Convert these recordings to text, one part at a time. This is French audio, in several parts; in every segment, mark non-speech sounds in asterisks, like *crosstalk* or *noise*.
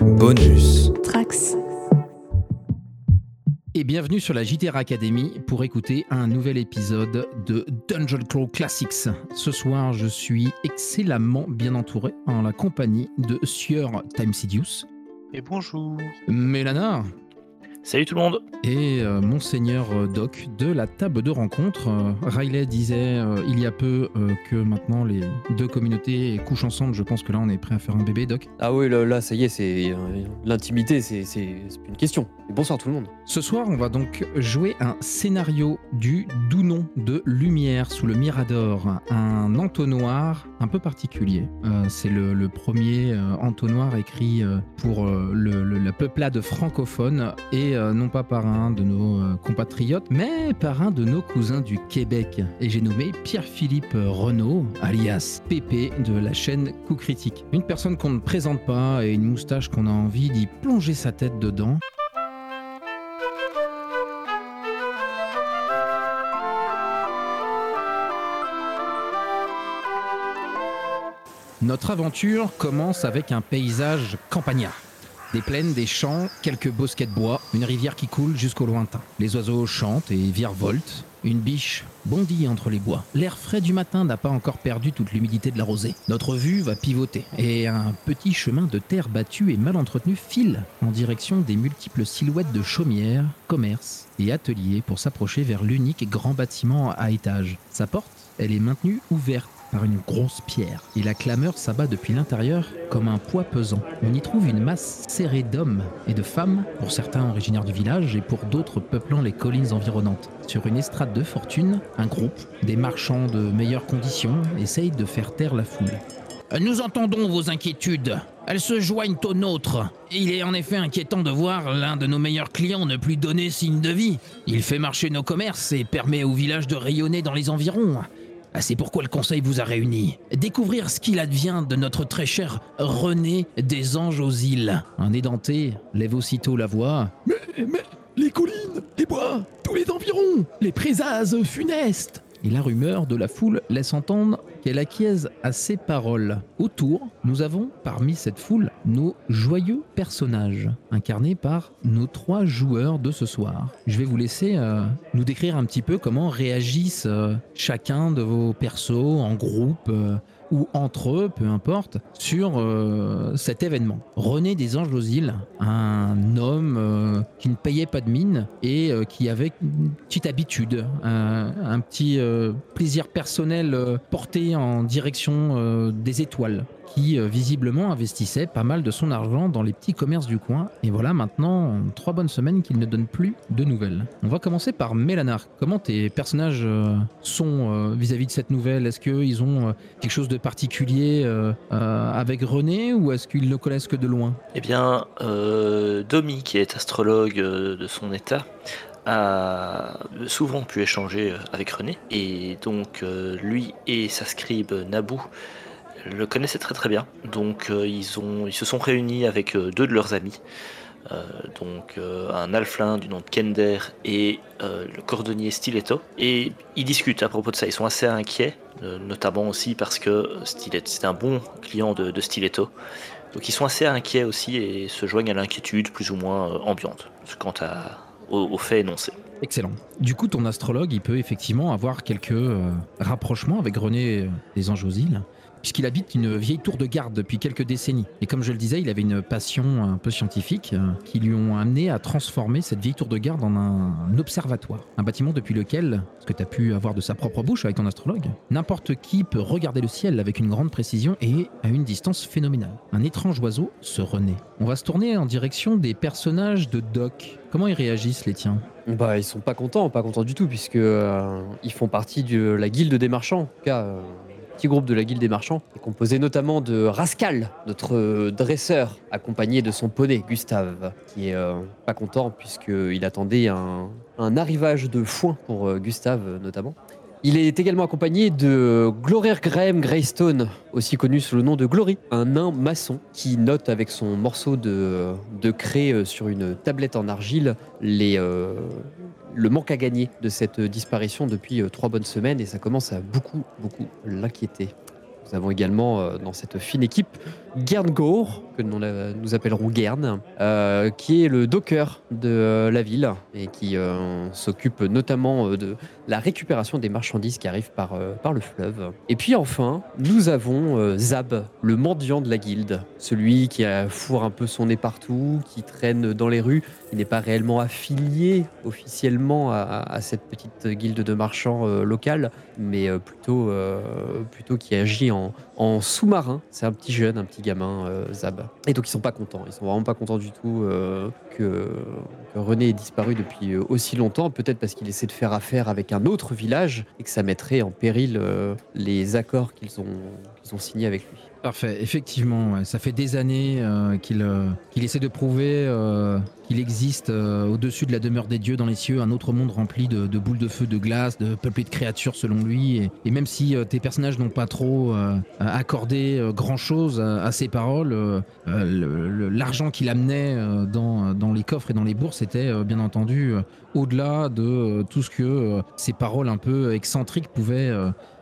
Bonus. Trax. Et bienvenue sur la JTR Academy pour écouter un nouvel épisode de Dungeon Crawl Classics. Ce soir, je suis excellemment bien entouré en la compagnie de Sieur Timesidius, Et bonjour. Mélana Salut tout le monde. et euh, Monseigneur euh, Doc de la table de rencontre. Euh, Riley disait euh, il y a peu euh, que maintenant les deux communautés couchent ensemble. Je pense que là, on est prêt à faire un bébé, Doc. Ah oui, là, là, ça y est, c'est euh, l'intimité, c'est c'est- c'est plus une question. Et bonsoir tout le monde. Ce soir, on va donc jouer un scénario du doux nom de Lumière sous le Mirador, un entonnoir un peu particulier. Euh, c'est le, le premier euh, entonnoir écrit euh, pour euh, le, le- la peuplade francophone et euh, non pas par un de nos euh, compatriotes, mais par un de nos cousins du Québec. Et j'ai nommé Pierre-Philippe Renaud, alias Pépé de la chaîne Coup Critique. Une personne qu'on ne présente pas et une moustache qu'on a envie d'y plonger sa tête dedans. Notre aventure commence avec un paysage campagnard. Des plaines, des champs, quelques bosquets de bois, une rivière qui coule jusqu'au lointain. Les oiseaux chantent et virevoltent. Une biche bondit entre les bois. L'air frais du matin n'a pas encore perdu toute l'humidité de la rosée. Notre vue va pivoter et un petit chemin de terre battue et mal entretenu file en direction des multiples silhouettes de chaumières, commerces et ateliers pour s'approcher vers l'unique grand bâtiment à étage. Sa porte, elle est maintenue ouverte par une grosse pierre, et la clameur s'abat depuis l'intérieur comme un poids pesant. On y trouve une masse serrée d'hommes et de femmes, pour certains originaires du village et pour d'autres peuplant les collines environnantes. Sur une estrade de fortune, un groupe, des marchands de meilleures conditions, essaye de faire taire la foule. Nous entendons vos inquiétudes. Elles se joignent aux nôtres. Il est en effet inquiétant de voir l'un de nos meilleurs clients ne plus donner signe de vie. Il fait marcher nos commerces et permet au village de rayonner dans les environs. Ah, C'est pourquoi le conseil vous a réunis. Découvrir ce qu'il advient de notre très cher René des Anges aux îles. Un édenté lève aussitôt la voix. Mais, mais, les collines, les bois, tous les environs, les présages funestes. Et la rumeur de la foule laisse entendre qu'elle acquiesce à ces paroles. Autour, nous avons, parmi cette foule, nos joyeux personnages, incarnés par nos trois joueurs de ce soir. Je vais vous laisser euh, nous décrire un petit peu comment réagissent euh, chacun de vos persos en groupe. euh, ou entre eux, peu importe, sur euh, cet événement. René des Anges aux îles, un homme euh, qui ne payait pas de mine et euh, qui avait une petite habitude, un, petit plaisir personnel porté en direction des étoiles qui euh, visiblement investissait pas mal de son argent dans les petits commerces du coin. Et voilà maintenant trois bonnes semaines qu'il ne donne plus de nouvelles. On va commencer par Mélanar. Comment tes personnages euh, sont euh, vis-à-vis de cette nouvelle? Est-ce qu'ils ont quelque chose de particulier avec René ou est-ce qu'ils ne connaissent que de loin? Eh bien, Domi, qui est astrologue de son état, a souvent pu échanger avec René. Et donc, lui et sa scribe Naboo le connaissaient très très bien. Donc, euh, ils, se sont réunis avec euh, deux de leurs amis. Euh, donc un alflin du nom de Kender et le cordonnier Stiletto. Et ils discutent à propos de ça, ils sont assez inquiets, notamment aussi parce que Stiletto, c'est un bon client de, Stiletto. Donc ils sont assez inquiets aussi et se joignent à l'inquiétude plus ou moins ambiante quant à, aux, aux faits énoncés. Excellent. Du coup, ton astrologue, il peut effectivement avoir quelques rapprochements avec René des Anges aux îles, puisqu'il habite une vieille tour de garde depuis quelques décennies. Et comme je le disais, il avait une passion un peu scientifique euh, qui lui ont amené à transformer cette vieille tour de garde en un, observatoire. Un bâtiment depuis lequel, ce que tu as pu avoir de sa propre bouche avec ton astrologue, n'importe qui peut regarder le ciel avec une grande précision et à une distance phénoménale. Un étrange oiseau se renaît. On va se tourner en direction des personnages de Doc. Comment ils réagissent, les tiens? Bah, ils sont pas contents, pas contents du tout, puisque euh, ils font partie de la guilde des marchands. Euh, groupe de la guilde des marchands, est composé notamment de Rascal, notre euh, dresseur, accompagné de son poney, Gustave, qui est euh, pas content puisqu'il attendait un, arrivage de foin pour euh, Gustave notamment. Il est également accompagné de Gloria Graham Greystone, aussi connu sous le nom de Glory, un nain maçon qui note avec son morceau de, de craie euh, sur une tablette en argile les, euh, le manque à gagner de cette disparition depuis euh, trois bonnes semaines et ça commence à beaucoup, beaucoup l'inquiéter. Nous avons également dans cette fine équipe Gerngaur, que nous, appellerons Gern, euh, qui est le docker de euh, la ville et qui euh, s'occupe notamment de la récupération des marchandises qui arrivent par, le fleuve. Et puis enfin, nous avons Zab, le mendiant de la guilde, celui qui fourre un peu son nez partout, qui traîne dans les rues, qui n'est pas réellement affilié officiellement à, cette petite guilde de marchands locale, mais plutôt, plutôt qui agit en, en sous-marin. C'est un petit jeune, un petit gamin, euh, Zab. Et donc ils sont pas contents, ils sont vraiment pas contents du tout euh, que, René ait disparu depuis euh, aussi longtemps, peut-être parce qu'il essaie de faire affaire avec un autre village et que ça mettrait en péril les accords qu'ils ont signés avec lui. Parfait, effectivement, ça fait des années euh, qu'il euh, qu'il essaie de prouver euh, qu'il existe au-dessus de la demeure des dieux dans les cieux un autre monde rempli de, de boules de feu, de glace, de peuplé de créatures selon lui. Et, même si tes personnages n'ont pas trop accordé grand-chose à, à ses paroles, le- le- l'argent qu'il amenait dans, dans les coffres et dans les bourses était bien entendu au-delà de tout ce que ces paroles un peu excentriques pouvaient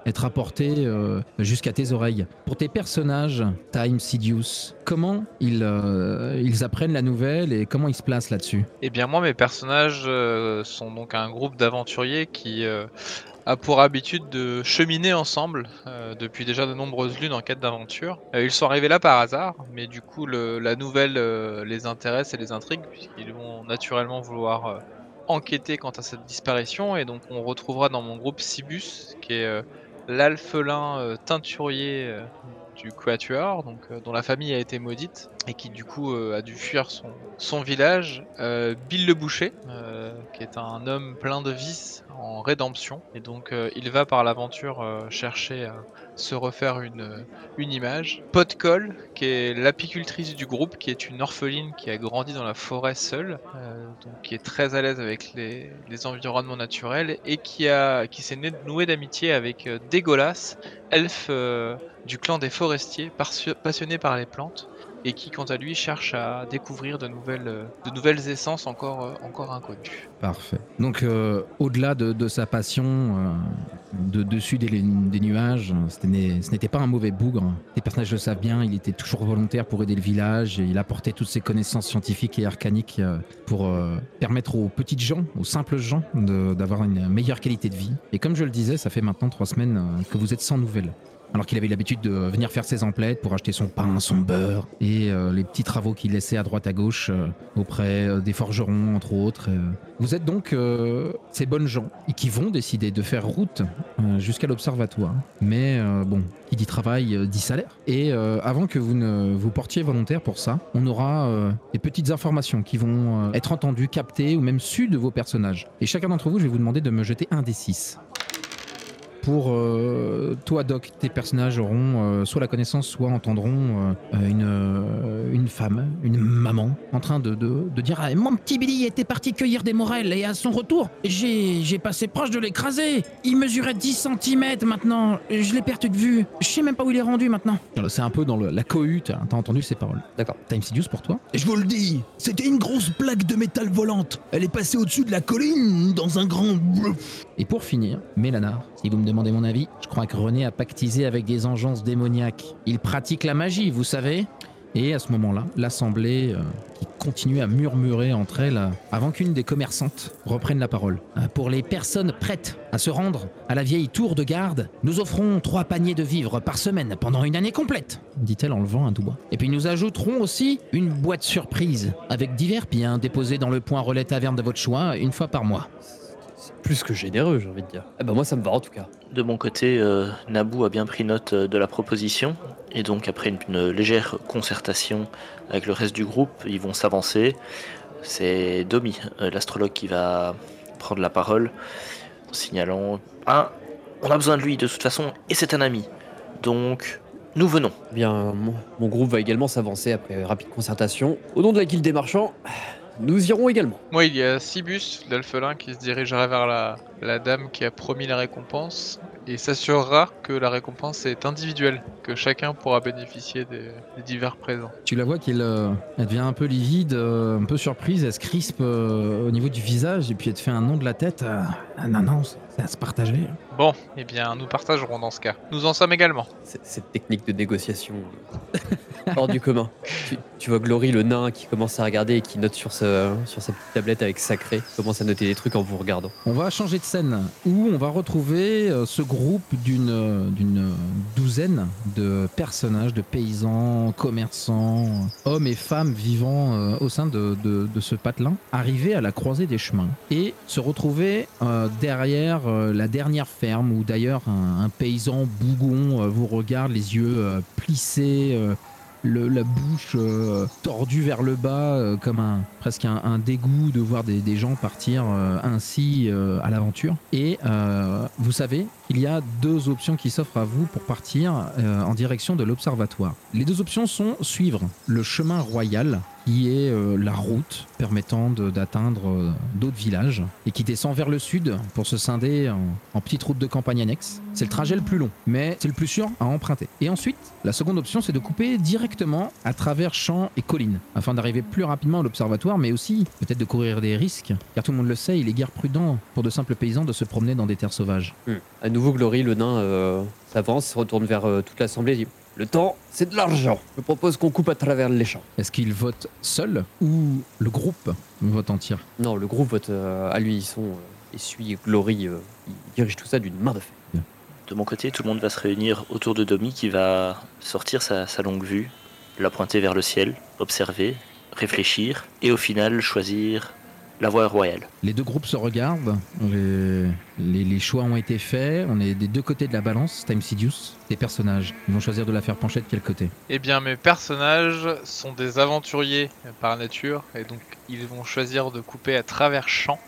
être apporté euh, jusqu'à tes oreilles. Pour tes personnages, Time Sidious, comment ils, euh, ils apprennent la nouvelle et comment ils se placent là-dessus? Eh bien moi mes personnages euh, sont donc un groupe d'aventuriers qui a pour habitude de cheminer ensemble depuis déjà de nombreuses lunes en quête d'aventure. Ils sont arrivés là par hasard, mais du coup la nouvelle les intéresse et les intrigue puisqu'ils vont naturellement vouloir enquêter quant à cette disparition et donc on retrouvera dans mon groupe Cibus qui est l'alphelin euh, teinturier euh, du Quatuor, euh, dont la famille a été maudite et qui du coup euh, a dû fuir son, village. Euh, Bill le Boucher, qui est un homme plein de vices en rédemption, et donc il va par l'aventure chercher à se refaire une, image. Potcol, qui est l'apicultrice du groupe, qui est une orpheline qui a grandi dans la forêt seule, donc qui est très à l'aise avec les, environnements naturels et qui s'est noué d'amitié avec Dégolas, elfe du clan des forestiers, passi- passionné par les plantes et qui quant à lui cherche à découvrir de nouvelles, euh, essences encore, euh, encore inconnues. Parfait. Donc, euh, au-delà de, sa passion de dessus des, des nuages, ce n'était pas un mauvais bougre. Les personnages le savent bien, il était toujours volontaire pour aider le village et il apportait toutes ses connaissances scientifiques et arcaniques pour permettre aux petites gens, aux simples gens, d'avoir une meilleure qualité de vie. Et comme je le disais, ça fait maintenant trois semaines que vous êtes sans nouvelles. Alors qu'il avait l'habitude de venir faire ses emplettes pour acheter son pain, son beurre et euh, les petits travaux qu'il laissait à droite à gauche euh, auprès euh, des forgerons, entre autres. Vous êtes donc ces bonnes gens qui vont décider de faire route jusqu'à l'observatoire. Mais bon, qui dit travail dit salaire. Et avant que vous ne vous portiez volontaire pour ça, on aura des petites informations qui vont être entendues, captées ou même sues de vos personnages. Et chacun d'entre vous, je vais vous demander de me jeter un des six. Pour euh, toi, Doc, tes personnages auront euh, soit la connaissance, soit entendront euh, une, euh, une femme, une maman, en train de, de, de dire Ah, Mon petit Billy était parti cueillir des morels et à son retour, j'ai j'ai passé proche de l'écraser. Il mesurait 10 cm maintenant. Je l'ai perdu de vue. Je sais même pas où il est rendu maintenant. C'est un peu dans le- la cohue, t'as t'as entendu ces paroles. D'accord. Time Sidious pour toi Je vous le dis, c'était une grosse plaque de métal volante. Elle est passée au-dessus de la colline dans un grand... Et pour finir, Mélanar, si vous me demandez mon avis, je crois que René a pactisé avec des engences démoniaques. Il pratique la magie, vous savez Et à ce moment-là, l'assemblée euh, continue à murmurer entre elles euh, avant qu'une des commerçantes reprenne la parole. Euh, Pour les personnes prêtes à se rendre à la vieille tour de garde, nous offrons trois paniers de vivres par semaine pendant une année complète, dit-elle en levant un doigt. Et puis nous ajouterons aussi une boîte surprise avec divers biens déposés dans le point relais taverne de votre choix une fois par mois. C'est plus que généreux, j'ai envie de dire. Ah bah moi, ça me va en tout cas. De mon côté, euh, Naboo a bien pris note euh, de la proposition, et donc après une, une légère concertation avec le reste du groupe, ils vont s'avancer. C'est Domi, euh, l'astrologue, qui va prendre la parole, en signalant Ah, on a besoin de lui de toute façon, et c'est un ami. Donc, nous venons. Eh Bien, mon, mon groupe va également s'avancer après rapide concertation. Au nom de la guilde des marchands, nous irons également. Moi, il y a Cibus, l'alphelin, qui se dirigera vers la, la dame qui a promis la récompense et s'assurera que la récompense est individuelle, que chacun pourra bénéficier des, des divers présents. Tu la vois qu'elle euh, elle devient un peu livide, euh, un peu surprise, elle se crispe euh, au niveau du visage et puis elle te fait un nom de la tête. euh, Ah non, non, c'est à se partager. Bon, eh bien, nous partagerons dans ce cas. Nous en sommes également. C'est- Cette technique de négociation. hors du commun. Tu, tu vois Glory, le nain, qui commence à regarder et qui note sur, sa- sur sa petite tablette avec sacré, commence à noter des trucs en vous regardant. On va changer de scène où on va retrouver euh, ce groupe d'une euh, d'une douzaine de personnages, de paysans, commerçants, hommes et femmes vivant euh, au sein de, de- de ce patelin, arriver à la croisée des chemins et se retrouver euh, derrière euh, la dernière où d'ailleurs un, paysan bougon euh, vous regarde, les yeux euh, plissés. euh, la bouche tordue vers le bas, comme un presque un, dégoût de voir des, des gens partir ainsi à l'aventure. Et vous savez, il y a deux options qui s'offrent à vous pour partir en direction de l'observatoire. Les deux options sont suivre le chemin royal, qui est euh, la route permettant d'atteindre euh, d'autres villages et qui descend vers le sud pour se scinder en, petite route de campagne annexe. C'est le trajet le plus long, mais c'est le plus sûr à emprunter. Et ensuite, la seconde option, c'est de couper directement à travers champs et collines, afin d'arriver plus rapidement à l'observatoire, mais aussi peut-être de courir des risques, car tout le monde le sait, il est guère prudent pour de simples paysans de se promener dans des terres sauvages. À nouveau, Glory, le nain, euh, s'avance, retourne vers toute l'assemblée Le temps, c'est de l'argent. Je propose qu'on coupe à travers les champs. Est-ce qu'il vote seul ou le groupe vote entier Non, le groupe vote euh, à lui. Ils sont. euh, et suit Glory. euh, il dirige tout ça d'une main de fer. De mon côté, tout le monde va se réunir autour de Domi qui va sortir sa, sa longue vue, la pointer vers le ciel, observer, réfléchir et au final choisir la voie royale. Les deux groupes se regardent, les, les- les choix ont été faits, on est des deux côtés de la balance, Time Sidious, des personnages. Ils vont choisir de la faire pencher de quel côté Eh bien, mes personnages sont des aventuriers par nature, et donc ils vont choisir de couper à travers champs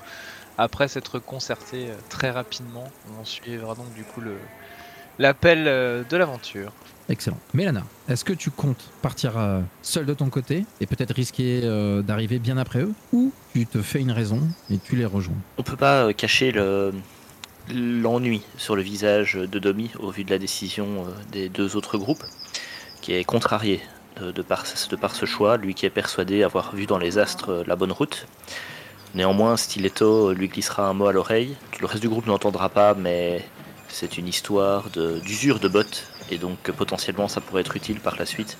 après s'être concertés euh, très rapidement. On suivra donc du coup le l'appel euh, de l'aventure. Excellent. Mélana, est-ce que tu comptes partir euh, seul de ton côté et peut-être risquer euh, d'arriver bien après eux Ou tu te fais une raison et tu les rejoins? On peut pas euh, cacher le l'ennui sur le visage de Domi au vu de la décision des deux autres groupes, qui est contrarié de, par, ce choix, lui qui est persuadé avoir vu dans les astres la bonne route. Néanmoins, Stiletto lui glissera un mot à l'oreille. Le reste du groupe n'entendra pas, mais c'est une histoire d'usure de bottes, et donc potentiellement ça pourrait être utile par la suite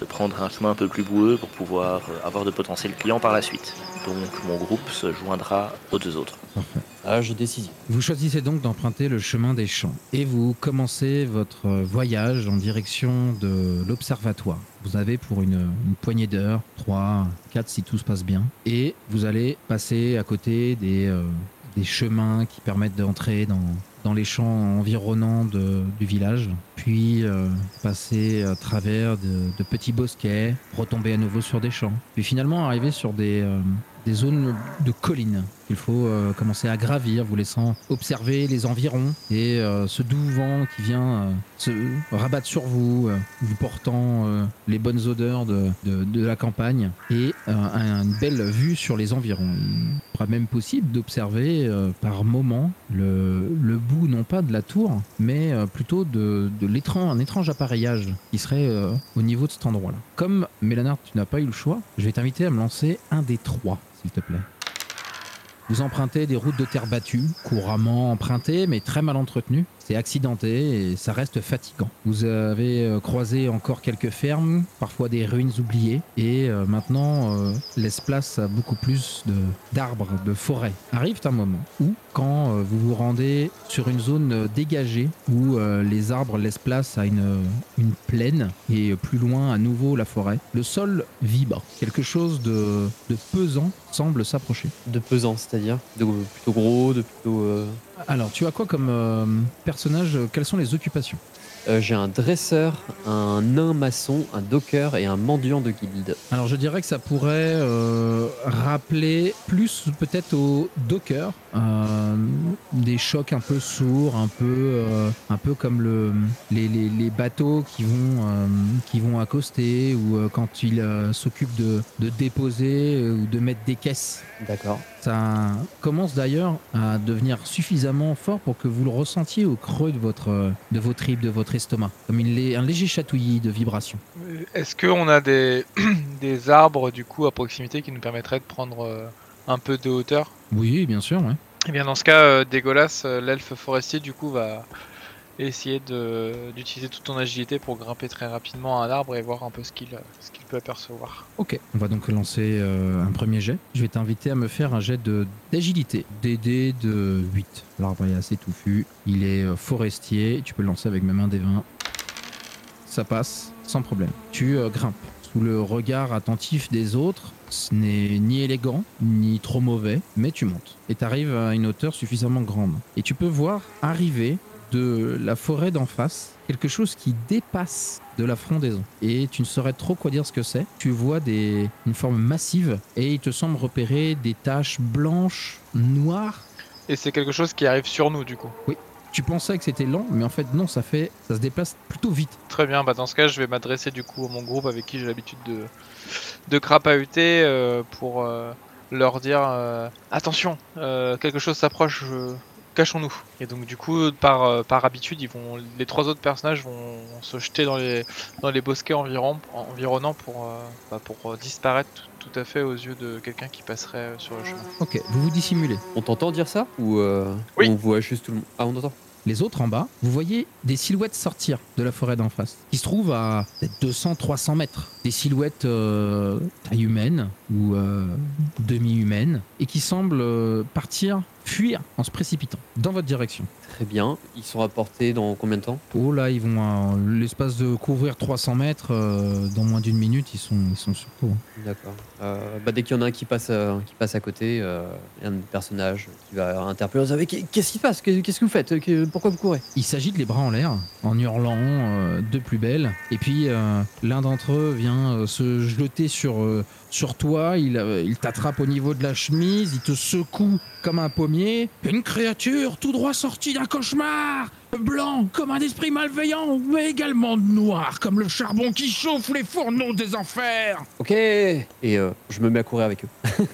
de prendre un chemin un peu plus boueux pour pouvoir euh, avoir de potentiels clients par la suite. Donc mon groupe se joindra aux deux autres. Parfait. Âge de décision. Vous choisissez donc d'emprunter le chemin des champs et vous commencez votre voyage en direction de l'observatoire. Vous avez pour une, une poignée d'heures, 3, 4 si tout se passe bien, et vous allez passer à côté des, euh, des chemins qui permettent d'entrer dans, dans les champs environnants du village, puis euh, passer à travers de, petits bosquets, retomber à nouveau sur des champs, puis finalement arriver sur euh, des zones de collines qu'il faut euh, commencer à gravir, vous laissant observer les environs et euh, ce doux vent qui vient euh, se rabattre sur vous, euh, vous portant euh, les bonnes odeurs de, de- de la campagne et euh, un- une belle vue sur les environs. Il sera même possible d'observer par moment le, le bout non pas de la tour, mais plutôt de, de l'étrange, un étrange appareillage qui serait au niveau de cet endroit-là. Comme Mélanard, tu n'as pas eu le choix, je vais t'inviter à me lancer un des trois, s'il te plaît. Vous empruntez des routes de terre battues, couramment empruntées mais très mal entretenues. C'est accidenté et ça reste fatigant. Vous avez euh, croisé encore quelques fermes, parfois des ruines oubliées, et euh, maintenant euh, laisse place à beaucoup plus d'arbres, de, forêts. Arrive un moment où, quand vous vous rendez sur une zone dégagée, où les arbres laissent place à une, plaine, et plus loin à nouveau la forêt, le sol vibre. Quelque chose de, pesant semble s'approcher. De pesant, c'est-à-dire? De plutôt gros, de plutôt. Alors, tu as quoi comme euh, personnage? Quelles sont les occupations? Euh, J'ai un dresseur, un nain maçon, un docker et un mendiant de guilde. Alors, je dirais que ça pourrait euh, rappeler plus peut-être au docker, euh, des chocs un peu sourds, un peu, un peu comme le, les, les- les bateaux qui vont, qui vont accoster ou quand ils s'occupent de, de déposer ou de mettre des caisses. D'accord. Ça commence d'ailleurs à devenir suffisamment fort pour que vous le ressentiez au creux de votre, de vos tripes, de votre estomac, comme une un léger chatouillis de vibration. Est-ce qu'on a des, *clears throat* des arbres du coup à proximité qui nous permettraient de prendre euh, un peu de hauteur? Oui, bien sûr, ouais. Eh bien dans ce cas, euh, Dégolas, euh, l'elfe forestier du coup va et essayer d'utiliser toute ton agilité pour grimper très rapidement à un arbre et voir un peu ce qu'il peut apercevoir. Ok, on va donc lancer euh, un premier jet. Je vais t'inviter à me faire un jet d'agilité. DD de 8. L'arbre est assez touffu. Il est euh, forestier. Tu peux le lancer avec même un des 20. Ça passe sans problème. Tu euh, grimpes sous le regard attentif des autres. Ce n'est ni élégant, ni trop mauvais, mais tu montes. Et tu arrives à une hauteur suffisamment grande. Et tu peux voir arriver de la forêt d'en face quelque chose qui dépasse de la frondaison. Et tu ne saurais trop quoi dire ce que c'est. Tu vois des, une forme massive et il te semble repérer des taches blanches, noires. Et c'est quelque chose qui arrive sur nous du coup. Tu pensais que c'était lent, mais en fait non, ça fait, ça se déplace plutôt vite. Très bien, bah dans ce cas je vais m'adresser du coup à mon groupe avec qui j'ai l'habitude de, de crapahuter euh, pour euh, leur dire euh, attention, quelque chose s'approche, cachons-nous. Et donc du coup par, euh, par habitude ils vont les trois autres personnages vont se jeter dans les, dans les bosquets environ, environnants pour, euh, bah, pour euh, disparaître tout, tout à fait aux yeux de quelqu'un qui passerait sur le chemin. Ok, vous vous dissimulez. On t'entend dire ça Ou euh, Oui. on voit juste tout le monde Ah, on entend Les autres en bas, vous voyez des silhouettes sortir de la forêt d'en face, qui se trouvent à 200-300 mètres. Des silhouettes euh, taille humaine ou euh, demi-humaine, et qui semblent euh, partir, fuir en se précipitant dans votre direction. Très bien. Ils sont rapportés dans combien de temps? Oh là, ils vont à l'espace de couvrir 300 mètres, euh, dans moins d'une minute, ils sont, ils sont sur toi. D'accord. Euh, bah, dès qu'il y en a un qui passe, euh, qui passe à côté, euh, il y a un personnage qui va interpeller. Vous savez, qu'est-ce qui se passe? Qu'est-ce que vous faites? Pourquoi vous courez? Ils s'agitent les bras en l'air, en hurlant euh, de plus belle. Et puis euh, l'un d'entre eux vient euh, se jeter sur, euh, sur toi. Il, euh, il t'attrape au niveau de la chemise, il te secoue comme un pommier. Une créature tout droit sortie d'un cauchemar Blanc comme un esprit malveillant, mais également noir comme le charbon qui chauffe les fourneaux des enfers Ok Et euh, je me mets à courir avec eux. *laughs*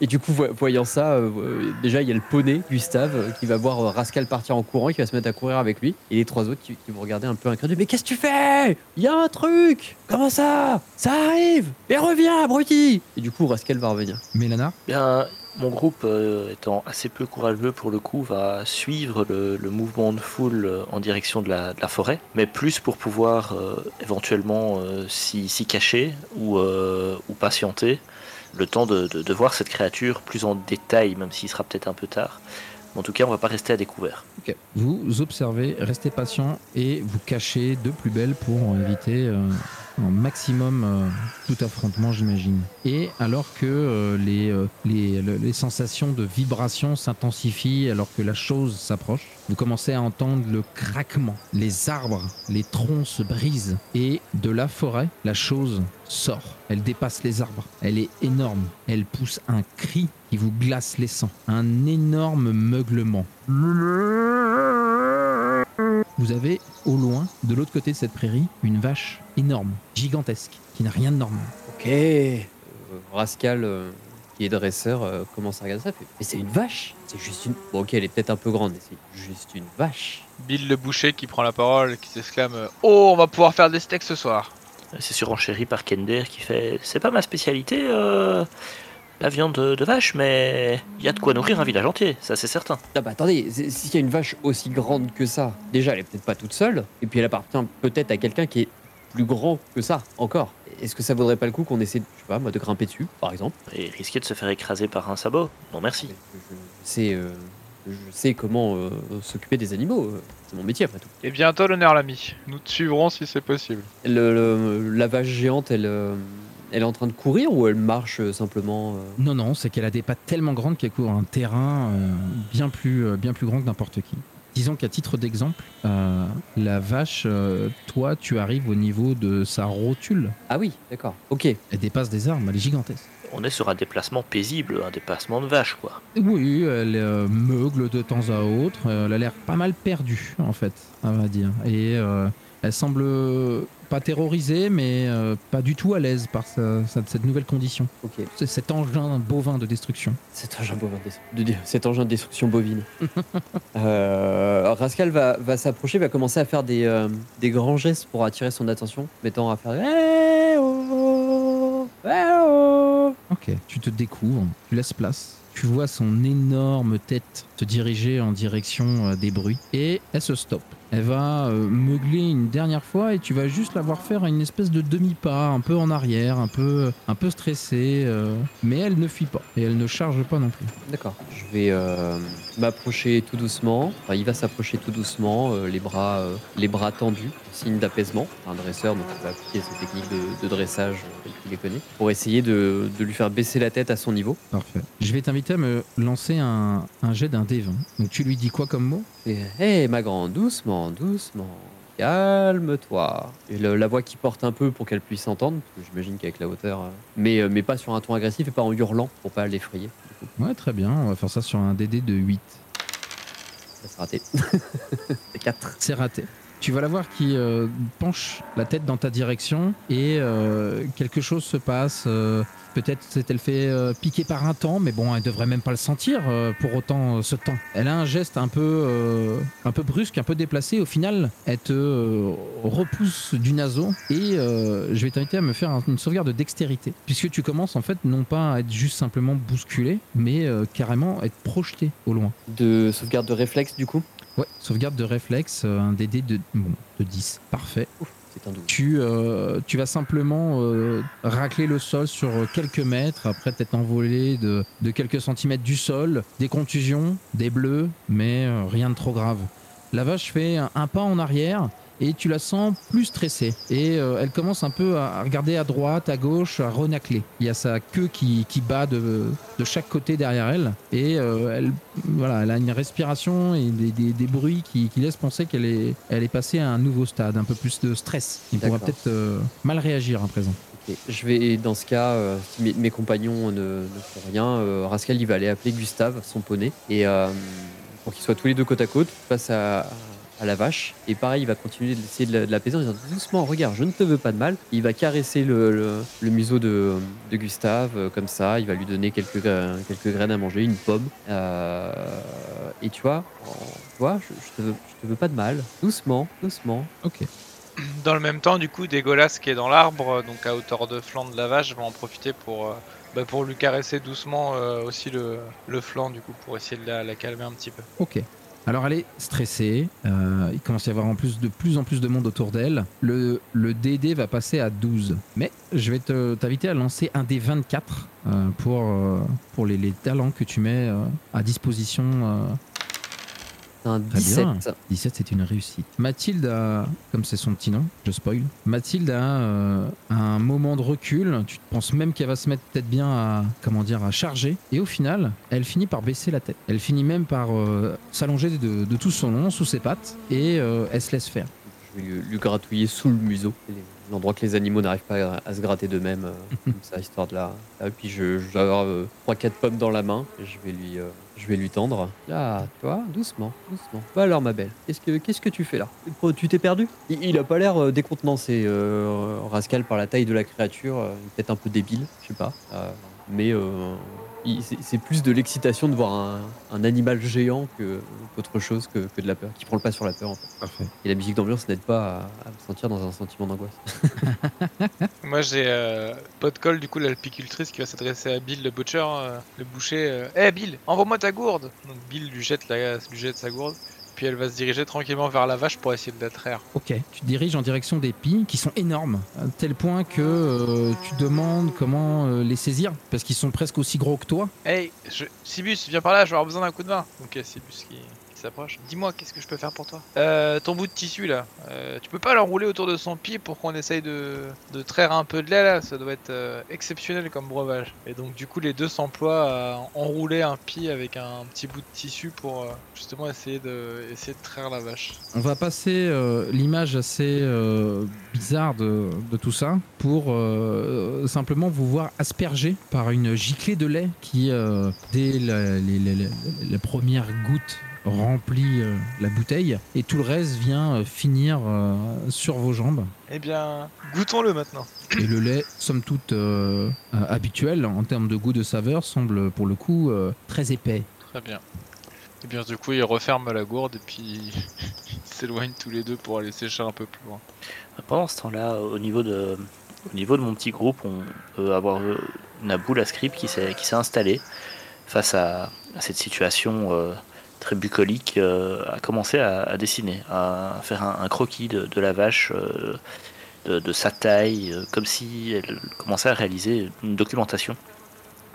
Et du coup, vo- voyant ça, euh, déjà il y a le poney, Gustave, euh, qui va voir euh, Rascal partir en courant et qui va se mettre à courir avec lui. Et les trois autres qui, qui vont regarder un peu incrédule. Mais qu'est-ce que tu fais? Il y a un truc Comment ça? Ça arrive Et reviens, abruti Et du coup, Rascal va revenir. Mélana? Bien, mon groupe, euh, étant assez peu courageux pour le coup, va suivre le, mouvement de foule euh, en direction de la, forêt, mais plus pour pouvoir euh, éventuellement s'y cacher ou, patienter, le temps de, voir cette créature plus en détail, même s'il sera peut-être un peu tard. En tout cas, on va pas rester à découvert. Vous observez, restez patient et vous cachez de plus belle pour éviter un maximum euh, tout affrontement, j'imagine. Et alors que euh, les, euh, les, le- les sensations de vibration s'intensifient, alors que la chose s'approche, vous commencez à entendre le craquement. Les arbres, les troncs se brisent et de la forêt, la chose sort. Elle dépasse les arbres. Elle est énorme. Elle pousse un cri qui vous glace les sangs. Un énorme meuglement. Vous avez au loin, de l'autre côté de cette prairie, une vache énorme, gigantesque, qui n'a rien de normal. Ok Euh, Rascal, euh, qui est dresseur, euh, commence à regarder ça. fait, mais c'est une vache C'est juste une. Bon, ok, elle est peut-être un peu grande, mais c'est juste une vache. Bill le boucher qui prend la parole, qui s'exclame Oh, on va pouvoir faire des steaks ce soir C'est surenchéri par Kender qui fait C'est pas ma spécialité, euh, la viande de, vache, mais il y a de quoi nourrir un village entier, ça c'est certain. Ah bah attendez, c'est- s'il y a une vache aussi grande que ça, déjà elle est peut-être pas toute seule, et puis elle appartient peut-être à quelqu'un qui est plus grand que ça encore. Est-ce que ça vaudrait pas le coup qu'on essaie, je sais pas, moi, de grimper dessus, par exemple? Et risquer de se faire écraser par un sabot? Non merci. sais, euh, je sais comment euh, s'occuper des animaux, euh, c'est mon métier après tout. Et bientôt l'honneur l'ami, nous te suivrons si c'est possible. Le- le- la vache géante, elle, euh, elle est en train de courir ou elle marche euh, simplement euh? Non, non, c'est qu'elle a des pattes tellement grandes qu'elle couvre un terrain euh, bien, plus, euh, bien plus grand que n'importe qui. Disons qu'à titre d'exemple, euh, la vache, euh, toi, tu arrives au niveau de sa rotule. Ah oui, d'accord. Ok. Elle dépasse des arbres, elle est gigantesque. On est sur un déplacement paisible, un déplacement de vache quoi. Oui, elle euh, meugle de temps à autre. elle a l'air pas mal perdue, en fait, on va dire. Et euh, elle semble pas terrorisée, mais euh, pas du tout à l'aise par sa- sa- cette nouvelle condition. Ok. C'est cet engin bovin de destruction. Cet engin bovin de, de- cet engin de destruction bovine. *laughs* Euh, Rascal va, va s'approcher, va commencer à faire des, euh, des grands gestes pour attirer son attention, mettant à faire Eh oh, eh oh. Ok, tu te découvres, tu laisses place, Tu vois son énorme tête se diriger en direction des bruits et elle se stoppe. Elle va euh, meugler une dernière fois et tu vas juste la voir faire une espèce de demi-pas, un peu en arrière, un peu, un peu stressée, euh, mais elle ne fuit pas et elle ne charge pas non plus. D'accord. Je vais euh, m'approcher tout doucement. Enfin, il va s'approcher tout doucement, euh, les bras, euh, les bras tendus, signe d'apaisement. Un dresseur, donc il va appliquer ses techniques de, de dressage euh, telles qu'il les connaît, pour essayer de, de lui faire baisser la tête à son niveau. Parfait. Je vais t'inviter à me lancer un, un jet d'un D20. Donc tu lui dis quoi comme mot? Et hé, ma grande, doucement, doucement. Calme-toi. Et le- la voix qui porte un peu pour qu'elle puisse entendre, parce que j'imagine qu'avec la hauteur, euh, mais, euh, mais pas sur un ton agressif et pas en hurlant pour pas l'effrayer. Ouais, très bien. On va faire ça sur un DD de 8. ça sera raté. C'est 4. C'est raté. *laughs* Tu vas la voir qui euh, penche la tête dans ta direction et euh, quelque chose se passe. euh, Peut-être s'est-elle fait piquer par un temps, mais bon, elle devrait même pas le sentir pour autant ce temps. Elle a un geste un peu, un peu brusque, un peu déplacé. Au final, elle te repousse du naseau et je vais t'inviter à me faire un- une sauvegarde de dextérité, puisque tu commences en fait non pas à être juste simplement bousculé, mais carrément être projeté au loin. De sauvegarde de réflexe, du coup? Ouais, sauvegarde de réflexe, euh, un DD de, bon, de 10. Parfait. C'est un double. Tu, euh, tu vas simplement euh, racler le sol sur quelques mètres, après t'être envolé de, de quelques centimètres du sol, des contusions, des bleus, mais euh, rien de trop grave. La vache fait un, un pas en arrière et tu la sens plus stressée. Et euh, elle commence un peu à regarder à droite, à gauche, à renacler. Il y a sa queue qui, qui bat de, de chaque côté derrière elle. Et euh, elle, voilà, elle a une respiration et des, des- des bruits qui, qui laissent penser qu'elle est, elle est passée à un nouveau stade, un peu plus de stress. Il pourra peut-être euh, mal réagir à présent. Je vais, dans ce cas, euh, si mes, mes compagnons ne, ne font rien, euh, Rascal il va aller appeler Gustave, son poney, et euh, pour qu'ils soient tous les deux côte à côte face à, à la vache. Et pareil, il va continuer d'essayer de la- de l'apaiser en disant doucement, regarde, je ne te veux pas de mal. Il va caresser le, le- le museau de, de Gustave euh, comme ça. Il va lui donner quelques, quelques graines à manger, une pomme. Euh, et tu vois, tu vois, je, je te veux, je te veux pas de mal. Doucement, doucement. Ok. Dans le même temps, du coup, Dégolas qui est dans l'arbre, euh, donc à hauteur de flanc de la vache, va en profiter pour, euh, bah, pour lui caresser doucement euh, aussi le, le flanc, du coup, pour essayer de la, la calmer un petit peu. Ok. Alors elle est stressée, euh, il commence à y avoir plus de plus en plus de monde autour d'elle. Le, DD va passer à 12. Mais je vais te- t'inviter à lancer un des 24 euh, pour, euh, les, talents que tu mets à disposition. Euh. C'est un Très 17. bien. 17, c'est une réussite. Mathilde a, comme c'est son petit nom, je spoil, Mathilde a euh, un moment de recul. Tu penses même qu'elle va se mettre peut-être bien à, comment dire, à charger. Et au final, elle finit par baisser la tête. Elle finit même par euh, s'allonger de, de tout son long, sous ses pattes, et euh, elle se laisse faire. Je vais lui, lui gratouiller sous le museau, l'endroit que les animaux n'arrivent pas à, à se gratter d'eux-mêmes, euh, *laughs* comme ça, histoire de la. Et puis je, je vais avoir 3-4 pommes dans la main, et je vais lui, euh, je vais lui tendre. Là, tu vois, doucement, doucement. Bah alors, ma belle, qu'est-ce que, qu'est-ce que tu fais là? Oh, Tu t'es perdu? Il, il a pas l'air euh, décontenancé, euh, Rascal, par la taille de la créature, euh, peut-être un peu débile, je sais pas. Euh, mais euh, c'est c'est plus de l'excitation de voir un, un animal géant que qu'autre chose que, que de la peur, qui prend le pas sur la peur en fait. Parfait. Et la musique d'ambiance n'aide pas à, à me sentir dans un sentiment d'angoisse. *laughs* Moi, j'ai euh, Podcall, du coup, l'apicultrice qui va s'adresser à Bill, le butcher, euh, le boucher. Eh Bill, envoie-moi ta gourde Donc Bill lui jette, la, lui jette sa gourde, puis elle va se diriger tranquillement vers la vache pour essayer de la traire. Ok. Tu te diriges en direction des pies qui sont énormes, à tel point que euh, tu demandes comment euh, les saisir, parce qu'ils sont presque aussi gros que toi. Hey, je... Sibus, viens par là, je vais avoir besoin d'un coup de main. A Sibus qui s'approche. Dis-moi, qu'est-ce que je peux faire pour toi? Euh, Ton bout de tissu là, euh, tu peux pas l'enrouler autour de son pied pour qu'on essaye de, de traire un peu de lait là Ça doit être euh, exceptionnel comme breuvage. Et donc, du coup, les deux s'emploient à enrouler un pied avec un petit bout de tissu pour euh, justement essayer de, essayer de traire la vache. On va passer euh, l'image assez euh, bizarre de, de tout ça pour euh, simplement vous voir asperger par une giclée de lait qui, euh, dès la, les- les- les- la première goutte, remplit euh, la bouteille et tout le reste vient euh, finir euh, sur vos jambes. Eh bien, goûtons-le maintenant. Et le lait, somme toute euh, euh, habituel en termes de goût de saveur, semble pour le coup euh, très épais. Très bien. Et bien, du coup, il referme la gourde et puis *laughs* ils s'éloignent tous les deux pour aller sécher un peu plus loin. Pendant ce temps-là, au niveau de, au niveau de mon petit groupe, on peut avoir Naboo, la script, qui s'est qui s'est installé face à, à cette situation euh, très bucolique, euh, a commencé à, dessiner, à faire un, croquis de, la vache, euh, de, sa taille, euh, comme si elle commençait à réaliser une documentation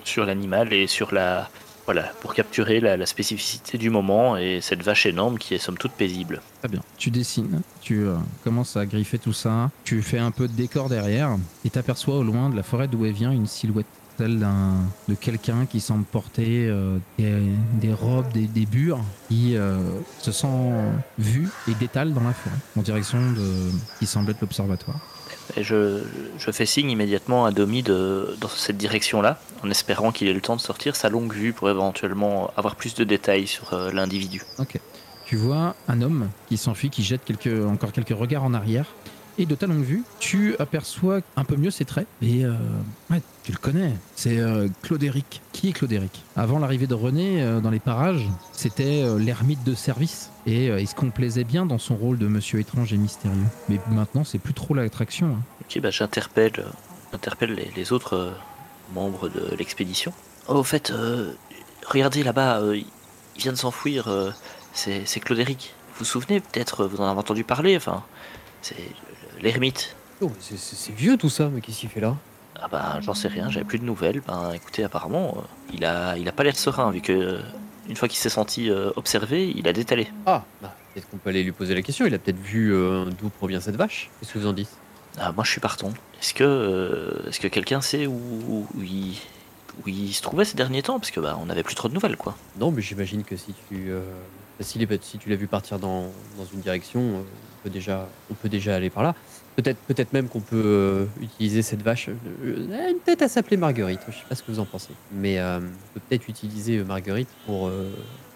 sur l'animal et sur la. Voilà, pour capturer la, spécificité du moment et cette vache énorme qui est somme toute paisible. Très bien. Tu dessines, tu commences à griffer tout ça, tu fais un peu de décor derrière et t'aperçois au loin de la forêt d'où elle vient une silhouette celle d'un de quelqu'un qui semble porter euh, des, des robes, des, des bures, qui euh, se sent vu et détale dans la forêt en direction de qui semble être l'observatoire. Et je, je fais signe immédiatement à Domi de, dans cette direction-là, en espérant qu'il ait le temps de sortir sa longue vue pour éventuellement avoir plus de détails sur euh, l'individu. Tu vois un homme qui s'enfuit, qui jette quelques, encore quelques regards en arrière. Et de ta longue vue, tu aperçois un peu mieux ses traits. Et euh, ouais, tu le connais. C'est euh, Claudéric. Qui est Claudéric Avant l'arrivée de René euh, dans les parages, c'était euh, l'ermite de service. Et euh, il se complaisait bien dans son rôle de monsieur étrange et mystérieux? Mais maintenant, c'est plus trop l'attraction. hein. Ok, bah j'interpelle, j'interpelle les, les autres euh, membres de l'expédition. Oh, au fait, euh, regardez là-bas, euh, il vient de s'enfuir. euh, c'est c'est Claudéric. Vous vous souvenez peut-être, vous en avez entendu parler. Enfin, c'est l'ermite. Oh, c'est- vieux tout ça, mais qu'est-ce qu'il fait là? Ah bah j'en sais rien, j'avais plus de nouvelles. Ben écoutez, apparemment, euh, il a, il a pas l'air serein vu que euh, une fois qu'il s'est senti euh, observé, il a détalé. Ah, bah, peut-être qu'on peut aller lui poser la question. Il a peut-être vu d'où provient cette vache. Qu'est-ce que vous en dites? Ah, moi je suis partant. Est-ce que, euh, est-ce que quelqu'un sait où, où, il, où il se trouvait ces derniers temps? Parce que bah on avait plus trop de nouvelles quoi. Non, mais j'imagine que si tu, est- si tu l'as vu partir dans, dans une direction, on peut déjà, on peut déjà aller par là. Peut-être, peut-être même qu'on peut euh, utiliser cette vache. euh, elle tête à s'appeler Marguerite. Je sais pas ce que vous en pensez, mais euh, on peut peut-être utiliser euh, Marguerite pour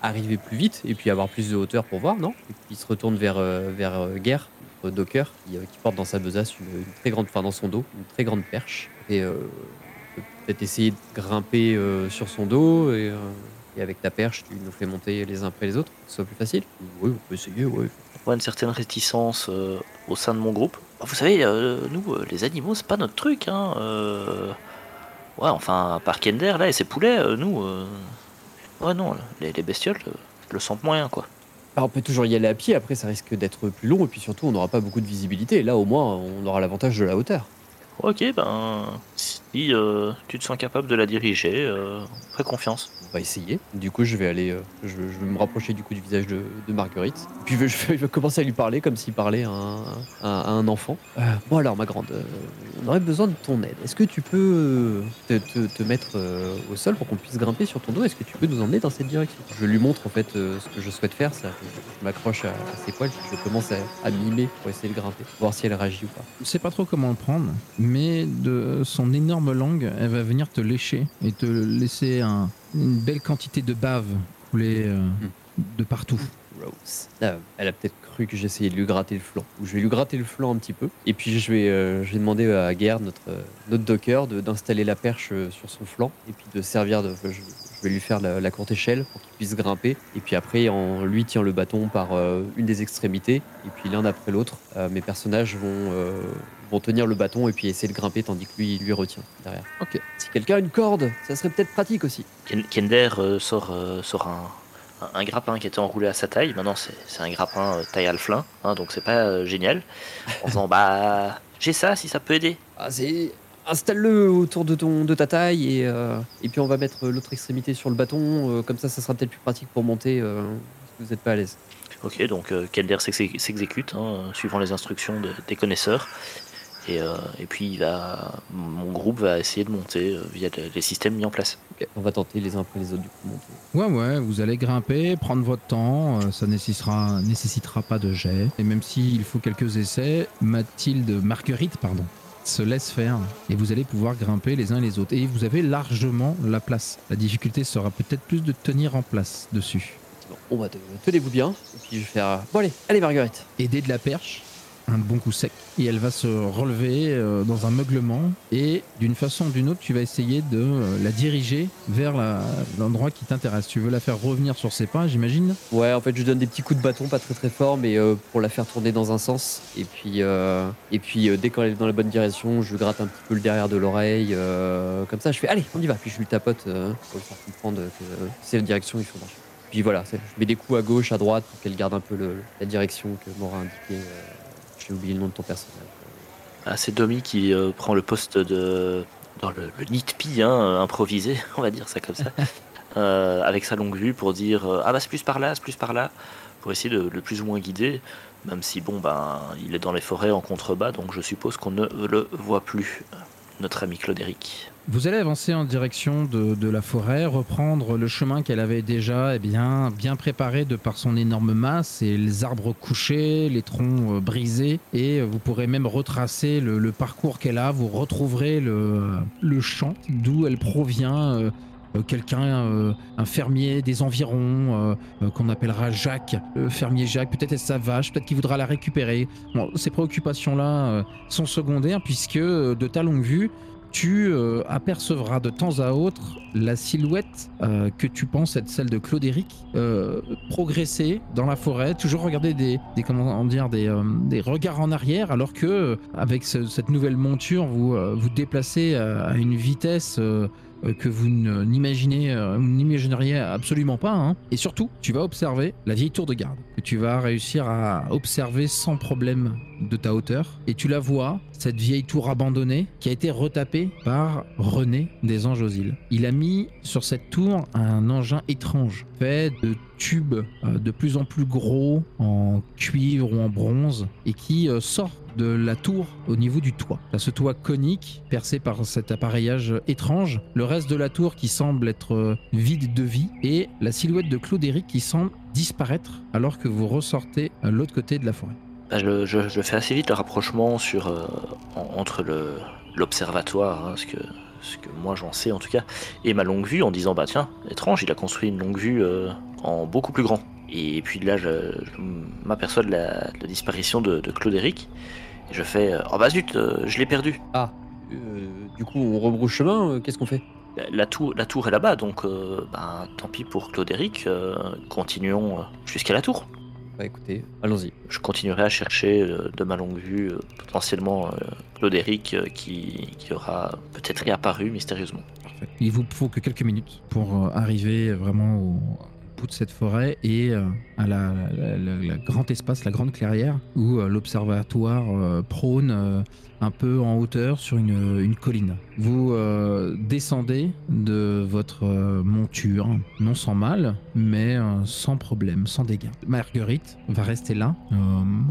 arriver plus vite et puis avoir plus de hauteur pour voir, non? Et il se retourne vers vers Guerre, notre Docker, qui, porte dans sa besace une, très grande, enfin dans son dos, une très grande perche et on peut peut-être essayer de grimper sur son dos et et avec ta perche, tu nous fais monter les uns après les autres, que ce soit plus facile Oui, on peut essayer, oui. Une certaine réticence euh, au sein de mon groupe. Vous savez, euh, nous, euh, les animaux, c'est pas notre truc. Hein. Ouais, enfin, par Kender, là, et ses poulets, nous. Ouais, non, les, les bestioles, euh, je le sens moyen, quoi. Alors on peut toujours y aller à pied, après ça risque d'être plus long, et puis surtout on n'aura pas beaucoup de visibilité. Là au moins on aura l'avantage de la hauteur. Ok, ben, si euh, tu te sens capable de la diriger, euh, fais confiance. On va essayer. Du coup je vais aller, euh, je, je vais me rapprocher du coup du visage de, de Marguerite. Puis je vais, je commencer à lui parler comme s'il parlait à un, à- à un enfant. Euh, bon alors ma grande, euh, on aurait besoin de ton aide. Est-ce que tu peux te, te- te mettre euh, au sol pour qu'on puisse grimper sur ton dos? Est-ce que tu peux nous emmener dans cette direction? Je lui montre en fait euh, ce que je souhaite faire. Ça, je, je m'accroche à, à ses poils, puis je commence à, à mimer pour essayer de grimper, voir si elle réagit ou pas. Je sais pas trop comment le prendre, mais de son énorme langue, elle va venir te lécher et te laisser un- une belle quantité de bave couler euh, de partout. Rose. Ah, elle a peut-être cru que j'essayais de lui gratter le flanc. Je vais lui gratter le flanc un petit peu. Et puis je vais, euh, je vais demander à Guerre, notre, euh, notre docker, d'installer la perche sur son flanc. Et puis de servir de. Je, je vais lui faire la, la courte échelle pour qu'il puisse grimper. Et puis après, on lui tient le bâton par euh, une des extrémités. Et puis l'un après l'autre, mes personnages vont, vont tenir le bâton et puis essayer de grimper tandis que lui, il lui retient derrière. Ok. Si quelqu'un a une corde, ça serait peut-être pratique aussi. Ken- Kender euh, sort, euh, sort un, un- un grappin qui était enroulé à sa taille. Maintenant, c'est c'est un grappin euh, taille alflin, hein, donc c'est pas euh, génial. En disant, bah, j'ai ça si ça peut aider. Ah, c'est. Installe-le autour de, ton, de ta taille et, euh, et puis on va mettre l'autre extrémité sur le bâton. euh, comme ça, ça sera peut-être plus pratique pour monter euh, si vous n'êtes pas à l'aise. Ok, donc euh, Kender s'exé- s'exécute, hein, suivant les instructions de- des connaisseurs. Et, euh, et puis, il va, mon groupe va essayer de monter euh, via les- systèmes mis en place. On va tenter les uns après les autres du coup monter. Ouais, ouais, vous allez grimper, prendre votre temps, euh, ça nécessitera, nécessitera pas de jet. Et même s'il faut quelques essais, Mathilde, Marguerite, pardon, se laisse faire. Et vous allez pouvoir grimper les uns les autres. Et vous avez largement la place. La difficulté sera peut-être plus de tenir en place dessus. Bon, on va tenez-vous bien. Et puis je vais faire. Bon allez, allez Marguerite. Aider de la perche, un bon coup sec et elle va se relever euh, dans un meuglement et d'une façon ou d'une autre, tu vas essayer de euh, la diriger vers l'endroit qui t'intéresse. Tu veux la faire revenir sur ses pas, j'imagine? Ouais, en fait, je donne des petits coups de bâton, pas très très forts, mais euh, pour la faire tourner dans un sens. Et puis, et puis dès qu'elle est dans la bonne direction, je gratte un petit peu le derrière de l'oreille. comme ça, je fais allez, on y va. Puis je lui tapote pour lui faire comprendre que c'est la direction il faut marcher. Puis voilà, je mets des coups à gauche, à droite pour qu'elle garde un peu la direction que m'aura indiqué. euh, J'ai oublié le nom de ton personnage. Ah, c'est Domi qui euh, prend le poste de dans le, le hein, improvisé, *laughs* on va dire ça comme ça, *laughs* euh, avec sa longue vue pour dire euh, ah bah c'est plus par là, c'est plus par là, pour essayer de le plus ou moins guider, même si bon ben il est dans les forêts en contrebas, donc je suppose qu'on ne le voit plus, notre ami Claudéric. Vous allez avancer en direction de, la forêt, reprendre le chemin qu'elle avait déjà eh bien, bien préparé de par son énorme masse et les arbres couchés, les troncs euh, brisés. Et euh, vous pourrez même retracer le, parcours qu'elle a. Vous retrouverez le, champ d'où elle provient. euh, Quelqu'un, euh, un fermier des environs, euh, euh, qu'on appellera Jacques, le fermier Jacques, peut-être est-ce sa vache, peut-être qu'il voudra la récupérer. Bon, ces préoccupations-là euh, sont secondaires puisque euh, de ta longue vue, tu euh, apercevras de temps à autre la silhouette euh, que tu penses être celle de Claudéric euh, progresser dans la forêt, toujours regarder des, des comment dire des, euh, des regards en arrière, alors que euh, avec ce- cette nouvelle monture, vous euh, vous déplacez à, à une vitesse euh, euh, que vous ne- n'imaginez euh, n'imagineriez absolument pas. hein. Et surtout, tu vas observer la vieille tour de garde que tu vas réussir à observer sans problème de ta hauteur. Et tu la vois, cette vieille tour abandonnée qui a été retapée par René des Anges aux îles. Il a mis sur cette tour un engin étrange fait de tubes euh, de plus en plus gros en cuivre ou en bronze et qui euh, sort de la tour au niveau du toit. Là, ce toit conique percé par cet appareillage étrange, le reste de la tour qui semble être euh, vide de vie et la silhouette de Claudéric qui semble disparaître alors que vous ressortez à l'autre côté de la forêt. Bah, je, je- je fais assez vite le rapprochement sur, euh, en- entre l'observatoire, hein, ce, que, ce que moi j'en sais en tout cas, et ma longue vue en disant bah tiens, étrange, il a construit une longue vue euh, en beaucoup plus grand. Et puis là, je, je m'aperçois de la, de la disparition de, de Claudéric, et je fais euh, oh bah zut, euh, je l'ai perdu. Euh, du coup, on rebrousse chemin. Qu'est-ce qu'on fait? La, la tour, la tour est là-bas, donc euh, bah, tant pis pour Claudéric, continuons jusqu'à la tour. Bah écoutez, allons-y. Je continuerai à chercher euh, de ma longue vue euh, potentiellement euh, Claudéric euh, qui, qui aura peut-être réapparu mystérieusement. Il vous faut que quelques minutes pour euh, arriver vraiment au bout de cette forêt et euh, à la, la- la- la grand espace, la grande clairière où euh, l'observatoire euh, prône euh, un peu en hauteur sur une, colline. Vous euh, descendez de votre euh, monture, non sans mal, mais euh, sans problème, sans dégâts. Marguerite va rester là,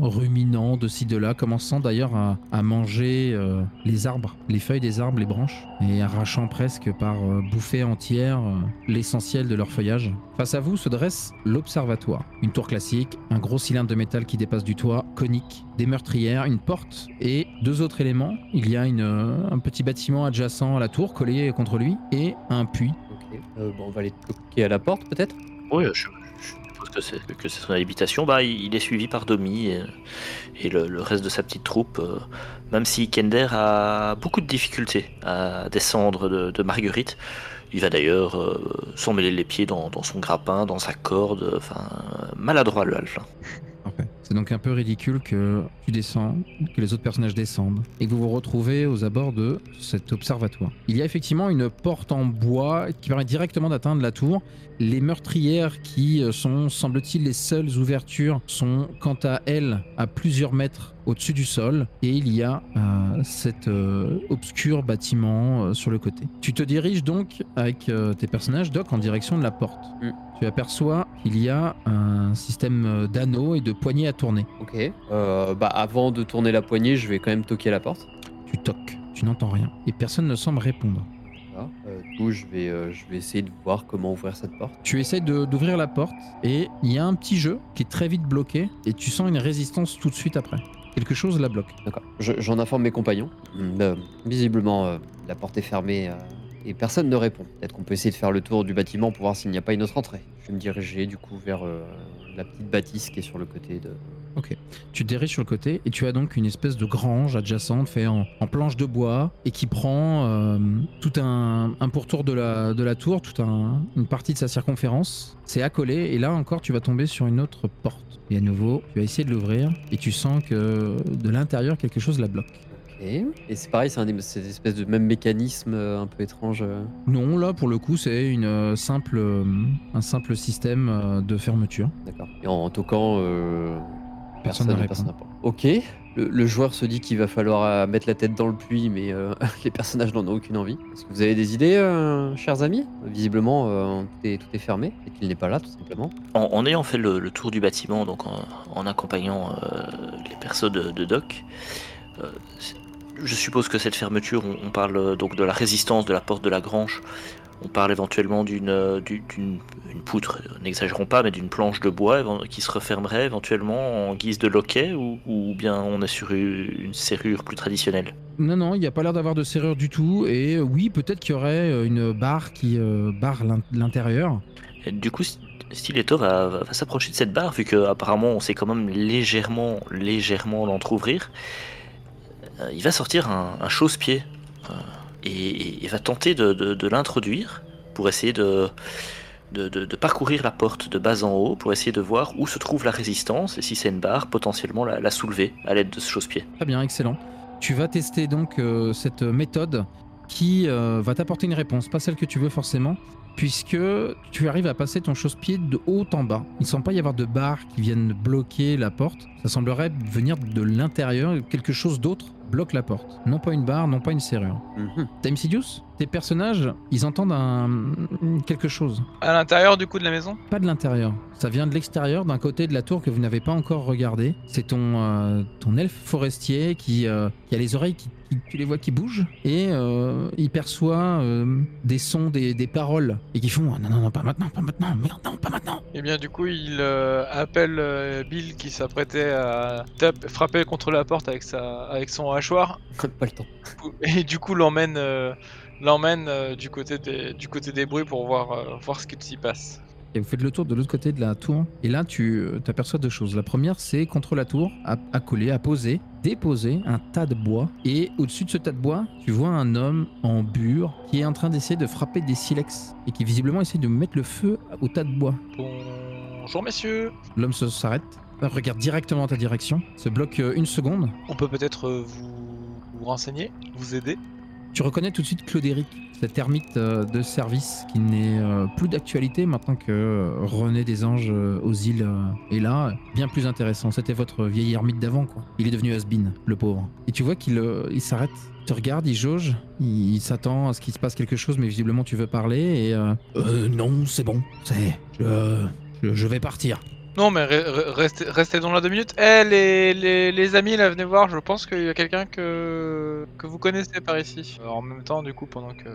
ruminant de ci de là, commençant d'ailleurs à, manger les arbres, les feuilles des arbres, les branches, et arrachant presque par bouffées entières euh, l'essentiel de leur feuillage. Face à vous se dresse l'observatoire, une tour classique, un gros cylindre de métal qui dépasse du toit, conique, des meurtrières, une porte et deux autres Il y a une, euh, un petit bâtiment adjacent à la tour collé contre lui et un puits. Ok. Euh, bon, on va aller toquer à la porte peut-être? Oui, je, je suppose que c'est, que c'est son habitation. Bah, il, il est suivi par Domi et, et le, le reste de sa petite troupe, euh, même si Kender a beaucoup de difficultés à descendre de, de Marguerite. Il va d'ailleurs euh, s'emmêler les pieds dans, dans son grappin, dans sa corde, enfin, maladroit le halfling. C'est donc un peu ridicule que tu descends, que les autres personnages descendent, et que vous vous retrouvez aux abords de cet observatoire. Il y a effectivement une porte en bois qui permet directement d'atteindre la tour. Les meurtrières qui sont, semble-t-il, les seules ouvertures sont, quant à elles, à plusieurs mètres au-dessus du sol, et il y a euh, cet euh, obscur bâtiment euh, sur le côté. Tu te diriges donc avec tes personnages, Doc, en direction de la porte. Mm. Tu aperçois qu'il y a un système d'anneaux et de poignées à tourner. Ok. Bah avant de tourner la poignée, je vais quand même toquer à la porte. Tu toques, tu n'entends rien, et personne ne semble répondre. Du coup, je vais, je vais essayer de voir comment ouvrir cette porte. Tu essayes de- d'ouvrir la porte, et il y a un petit jeu qui est très vite bloqué, et tu sens une résistance tout de suite après. Quelque chose la bloque. D'accord. Je- J'en informe mes compagnons. Euh, visiblement, euh, la porte est fermée euh, et personne ne répond. Peut-être qu'on peut essayer de faire le tour du bâtiment pour voir s'il n'y a pas une autre entrée. Je vais me diriger du coup vers la petite bâtisse qui est sur le côté de, Tu te diriges sur le côté et tu as donc une espèce de grange adjacente fait en, en planche de bois et qui prend euh, tout un, un pourtour de la, de la tour, toute un- une partie de sa circonférence. C'est accolé et là encore tu vas tomber sur une autre porte. Et à nouveau, tu vas essayer de l'ouvrir et tu sens que de l'intérieur quelque chose la bloque. Ok. Et c'est pareil, c'est un des- espèce de même mécanisme euh, un peu étrange. euh. Non, là pour le coup c'est une simple, un simple système de fermeture. D'accord. Et en toquant, euh, Personne ne répond. n'a pas. Ok. Le, le joueur se dit qu'il va falloir euh, mettre la tête dans le puits, mais euh, *laughs* les personnages n'en ont aucune envie. Est-ce que vous avez des idées, euh, chers amis? Visiblement, euh, tout, est, tout est fermé et qu'il n'est pas là, tout simplement. En, en ayant fait le, le tour du bâtiment, donc en, en accompagnant euh, les persos de, de Doc, euh, je suppose que cette fermeture, on, on parle donc de la résistance de la porte de la grange. On parle éventuellement d'une euh, du- d'une une poutre, n'exagérons pas, mais d'une planche de bois qui se refermerait éventuellement en guise de loquet, ou, ou bien on est sur une serrure plus traditionnelle? Non, non, il n'y a pas l'air d'avoir de serrure du tout. Et euh, oui, peut-être qu'il y aurait euh, une barre qui euh, barre l'in- l'intérieur. Et du coup, Stiletto va, va, va s'approcher de cette barre, vu qu'apparemment on sait quand même légèrement, légèrement l'entrouvrir. Il va sortir un, un chausse-pied euh, et, va tenter de, l'introduire pour essayer de, parcourir la porte de bas en haut, pour essayer de voir où se trouve la résistance et si c'est une barre, potentiellement la, soulever à l'aide de ce chausse-pied. Très bien, excellent. Tu vas tester donc euh, cette méthode qui euh, va t'apporter une réponse, pas celle que tu veux forcément, puisque tu arrives à passer ton chausse-pied de haut en bas. Il ne semble pas y avoir de barre qui viennent bloquer la porte. Ça semblerait venir de l'intérieur, quelque chose d'autre bloque la porte. Non pas une barre, non pas une serrure. Mhm. Time Sidious, tes personnages, ils entendent un... quelque chose. À l'intérieur du coup de la maison? Pas de l'intérieur. Ça vient de l'extérieur, d'un côté de la tour que vous n'avez pas encore regardé. C'est ton, euh, ton elfe forestier qui, euh, qui a les oreilles, qui- tu les vois qui bougent, et euh, il perçoit euh, des sons, des, des paroles, et qui font non, non, non, pas maintenant, pas maintenant, merde, non, pas maintenant. Et bien du coup il euh, appelle euh, Bill qui s'apprêtait à tape- frapper contre la porte avec, sa, avec son hachoir pas le temps. et du coup l'emmène euh, l'emmène euh, du, côté des, du côté des bruits pour voir, euh, voir ce qui s'y passe. Et vous faites le tour de l'autre côté de la tour. Et là, tu euh, t'aperçois deux choses. La première, c'est contre la tour, à, à coller, à poser, déposer un tas de bois. Et au-dessus de ce tas de bois, tu vois un homme en bure qui est en train d'essayer de frapper des silex. Et qui visiblement essaie de mettre le feu au tas de bois. Bonjour messieurs, L'homme se s'arrête, regarde directement en ta direction, se bloque euh, une seconde. on peut peut-être euh, vous, vous renseigner, vous aider Tu reconnais tout de suite Claudéric, cet ermite euh, de service qui n'est euh, plus d'actualité maintenant que euh, René des Anges aux îles est là. Bien plus intéressant. C'était votre vieil ermite d'avant, quoi. Il est devenu has-been, le pauvre. Et tu vois qu'il il s'arrête, il te regarde, il jauge, il, il s'attend à ce qu'il se passe quelque chose, mais visiblement tu veux parler et. euh, Euh, non, c'est bon, c'est. Je, je vais partir. Non mais re- re- restez, restez dans là deux minutes. Eh les, les, amis là venez voir, je pense qu'il y a quelqu'un que, que vous connaissez par ici. Euh, en même temps du coup pendant que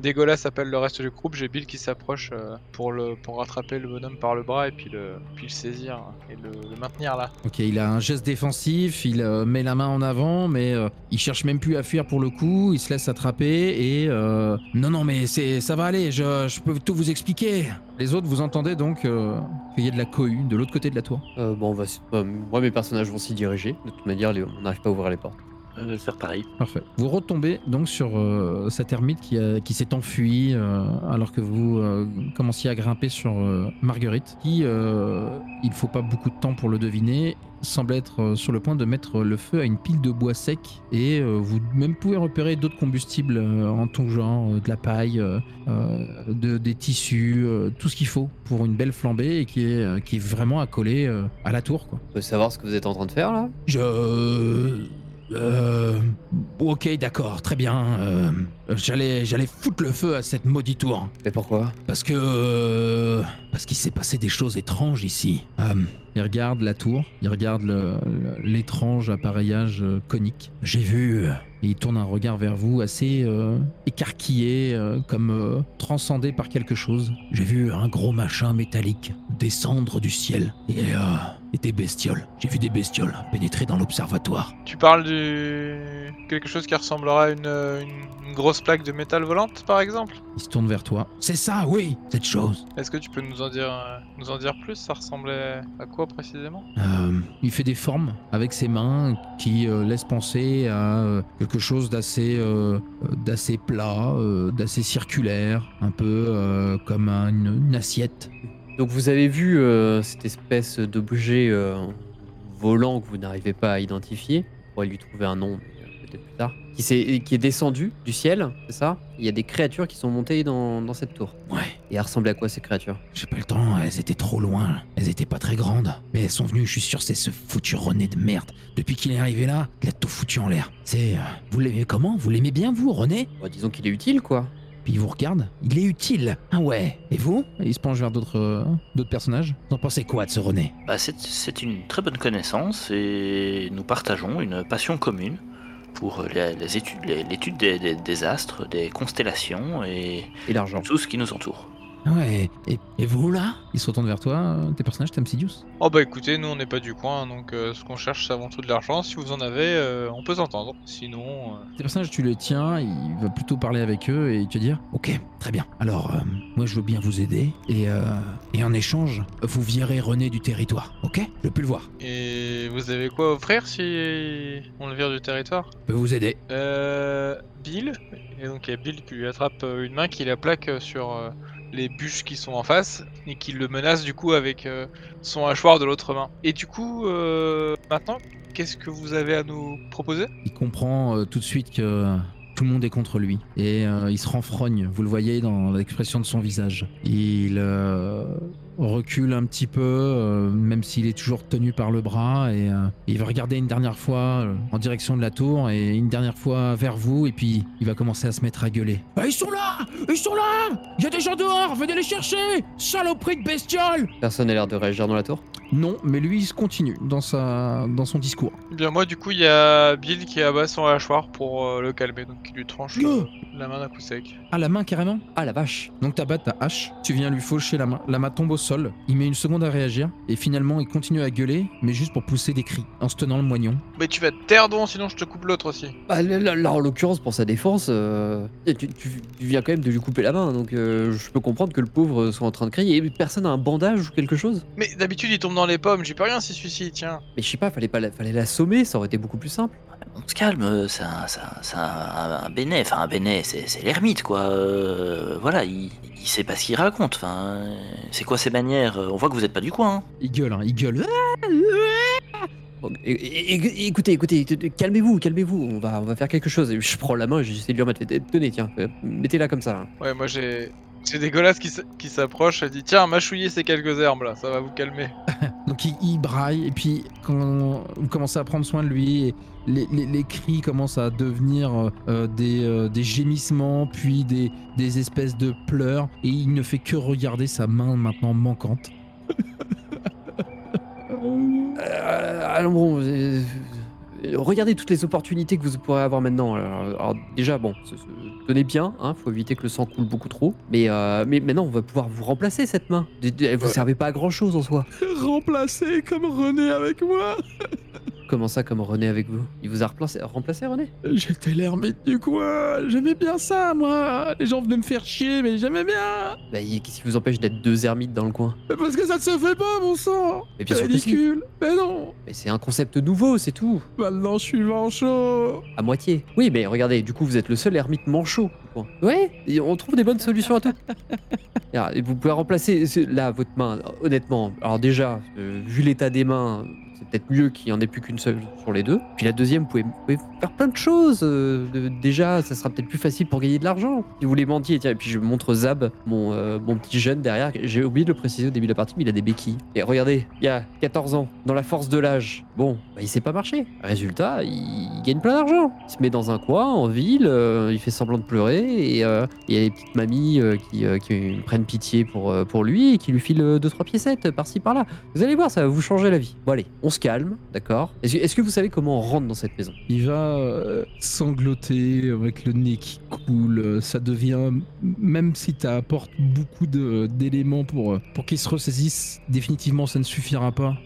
Dégolas appelle le reste du groupe, j'ai Bill qui s'approche euh, pour, le, pour rattraper le bonhomme par le bras et puis le, puis le saisir et le, le maintenir là. Ok, il a un geste défensif, il euh, met la main en avant, mais euh, il cherche même plus à fuir pour le coup, il se laisse attraper et... euh, non, non, mais c'est, ça va aller, je, je peux tout vous expliquer. Les autres, vous entendez donc euh, qu'il y a de la cohue de l'autre côté de la tour. Euh, bon, on va, moi, mes personnages vont s'y diriger. De toute manière, on n'arrive pas à ouvrir les portes. Euh, faire pareil. Parfait. Vous retombez donc sur euh, cet ermite qui, a- qui s'est enfui euh, alors que vous euh, commenciez à grimper sur euh, Marguerite, qui, euh, il faut pas beaucoup de temps pour le deviner, semble être euh, sur le point de mettre le feu à une pile de bois sec et euh, vous même pouvez repérer d'autres combustibles euh, en tout genre, euh, de la paille, euh, euh, de, des tissus, euh, tout ce qu'il faut pour une belle flambée et qui est, euh, qui est vraiment accolé euh, à la tour. Quoi. On peut savoir ce que vous êtes en train de faire là? Je. Euh. Ok, d'accord, très bien. euh, j'allais, j'allais foutre le feu à cette maudite tour. Mais pourquoi? Parce que. euh, parce qu'il s'est passé des choses étranges ici. Euh, il regarde la tour, il regarde le- le- l'étrange appareillage euh, conique. J'ai vu. euh, et il tourne un regard vers vous assez euh, écarquillé, euh, comme euh, transcendé par quelque chose. J'ai vu un gros machin métallique descendre du ciel et, euh, et des bestioles. J'ai vu des bestioles pénétrer dans l'observatoire. Tu parles du quelque chose qui ressemblera à une, une, une grosse grosse plaque de métal volante, par exemple Il se tourne vers toi. C'est ça, oui, cette chose. Est-ce que tu peux nous en dire, euh, nous en dire plus? Ça ressemblait à quoi précisément? Euh, il fait des formes avec ses mains qui euh, laissent penser à quelque chose d'assez d'assez plat, euh, d'assez circulaire, un peu euh, comme un- une, une assiette. Donc vous avez vu euh, cette espèce d'objet euh, volant que vous n'arrivez pas à identifier. On pourrait lui trouver un nom mais, Qui, s'est- qui est descendu du ciel, c'est ça? Il y a des créatures qui sont montées dans, dans cette tour. Ouais, Et elles ressemblaient à quoi ces créatures? J'ai pas le temps, elles étaient trop loin. Elles étaient pas très grandes. Mais elles sont venues, je suis sûr, c'est ce foutu René de merde. Depuis qu'il est arrivé là, il a tout foutu en l'air. C'est. euh, vous l'aimez comment? Vous l'aimez bien, vous, René? Bah, Disons qu'il est utile quoi. Puis il vous regarde. Il est utile. Ah ouais. Et vous? Et il se penche vers d'autres euh, d'autres personnages. Vous en pensez quoi de ce René? Bah, c'est c'est une très bonne connaissance et nous partageons une passion commune pour les, les études, les- l'étude des, des- des astres, des constellations et Et l'argent. tout ce qui nous entoure. Ouais. Et, et vous, là Il se retourne vers toi. euh, tes personnages, t'aimes Sidious Oh bah écoutez, nous on n'est pas du coin, donc euh, ce qu'on cherche c'est avant tout de l'argent. Si vous en avez, euh, on peut s'entendre. Sinon, euh, Tes personnages, tu les tiens. Il va plutôt parler avec eux et te dire Ok, très bien. Alors, moi, je veux bien vous aider. Et, et en échange, vous virez René du territoire. Ok? Je veux plus le voir. et vous avez quoi à offrir si on le vire du territoire? Je peux vous aider. Euh, Bill, et donc il y a Bill qui lui attrape une main, qui la plaque sur les bûches qui sont en face, et qui le menace du coup avec euh, son hachoir de l'autre main. Et du coup, euh, maintenant, qu'est-ce que vous avez à nous proposer? Il comprend euh, tout de suite que tout le monde est contre lui et il se renfrogne. Vous le voyez dans l'expression de son visage. Il recule un petit peu, euh, même s'il est toujours tenu par le bras et euh, il va regarder une dernière fois euh, en direction de la tour et une dernière fois vers vous et puis il va commencer à se mettre à gueuler. Ah, ils sont là! Ils sont là! Il y a des gens dehors! Venez les chercher! Saloperie de bestiole! Personne n'a l'air de réagir dans la tour? Non, mais lui il se continue dans sa dans son discours. Eh Bien moi du coup il y a Bill qui abat son hachoir pour euh, le calmer, donc qui lui tranche la main d'un coup sec. Ah la main carrément? Ah la vache. Donc t'abattes ta hache, tu viens lui faucher la main, la main tombe au sol, il met une seconde à réagir, et finalement il continue à gueuler, mais juste pour pousser des cris, en se tenant le moignon. Mais tu vas te taire donc sinon je te coupe l'autre aussi. Bah, là, là, là, en l'occurrence, pour sa défense, euh, tu, tu- tu viens quand même de lui couper la main, donc euh, je peux comprendre que le pauvre soit en train de crier. Et personne a un bandage ou quelque chose? Mais d'habitude il tombe dans les pommes, j'y peux rien si celui-ci tient. Mais je sais pas, fallait pas la- fallait l'assommer, ça aurait été beaucoup plus simple. On se calme, euh, c'est un, c'est un- un- un bénet, enfin un bénet, c'est l'ermite quoi. Euh, voilà, il, il sait pas ce qu'il raconte. Enfin, euh, c'est quoi ses manières On voit que vous êtes pas du coin. hein. Il gueule, hein, il gueule. Bon, é- écoutez, écoutez, calmez-vous, calmez-vous, on va, on va faire quelque chose. Et Je prends la main, j'essaie de lui remettre. Tenez, tiens, euh, mettez-la comme ça. hein. Ouais moi j'ai... C'est dégueulasse qui s- qui s'approche, elle dit tiens mâchouillez ces quelques herbes là, ça va vous calmer. *laughs* Donc il, il braille, et puis quand vous commencez à prendre soin de lui, et les, les- les cris commencent à devenir euh, euh, des, euh, des gémissements, puis des, des espèces de pleurs, et il ne fait que regarder sa main maintenant manquante. *laughs* Euh, alors bon, euh, euh, regardez toutes les opportunités que vous pourrez avoir maintenant. Alors, alors, déjà, bon, se- se- tenez bien, hein, faut éviter que le sang coule beaucoup trop. Mais, euh, mais maintenant, on va pouvoir vous remplacer cette main. D- Vous Ouais. servez pas à grand chose en soi. Remplacé comme René avec moi Comment ça, comme René avec vous? Il vous a remplacé, remplacé René? J'étais l'ermite du coin, j'aimais bien ça moi. Les gens venaient me faire chier, mais j'aimais bien. Bah, qu'est-ce qui vous empêche d'être deux ermites dans le coin? Parce que ça ne se fait pas, mon sang. Mais bien sûr que si. Ridicule Mais non. Mais c'est un concept nouveau, c'est tout. Maintenant je suis manchot. À moitié. Oui, mais regardez, du coup, vous êtes le seul ermite manchot. Ouais, et on trouve des bonnes solutions à tout. *laughs* Et vous pouvez remplacer ce- là votre main, honnêtement. Alors déjà, euh, vu l'état des mains, c'est peut-être mieux qu'il n'y en ait plus qu'une seule sur les deux. Puis la deuxième, vous pouvez, vous pouvez faire plein de choses. euh, déjà, ça sera peut-être plus facile pour gagner de l'argent. Si vous voulez mentir, tiens, et puis je montre Zab, mon, euh, mon petit jeune derrière. J'ai oublié de le préciser au début de la partie, mais il a des béquilles. Et regardez, il y a 14 ans, dans la force de l'âge. Bon, bah, il sait pas marcher. Résultat, il, il gagne plein d'argent. Il se met dans un coin, en ville, il fait semblant de pleurer, et euh, il y a les petites mamies euh, qui, euh, qui prennent pitié pour, lui et qui lui filent 2-3 piécettes par-ci par-là. Vous allez voir, ça va vous changer la vie. Bon, allez, on se calme, d'accord? Est-ce que- vous savez comment on rentre dans cette maison? Il va sangloter avec le nez qui coule. Ça devient, même si tu apportes beaucoup d'éléments pour qu'il se ressaisisse, définitivement ça ne suffira pas.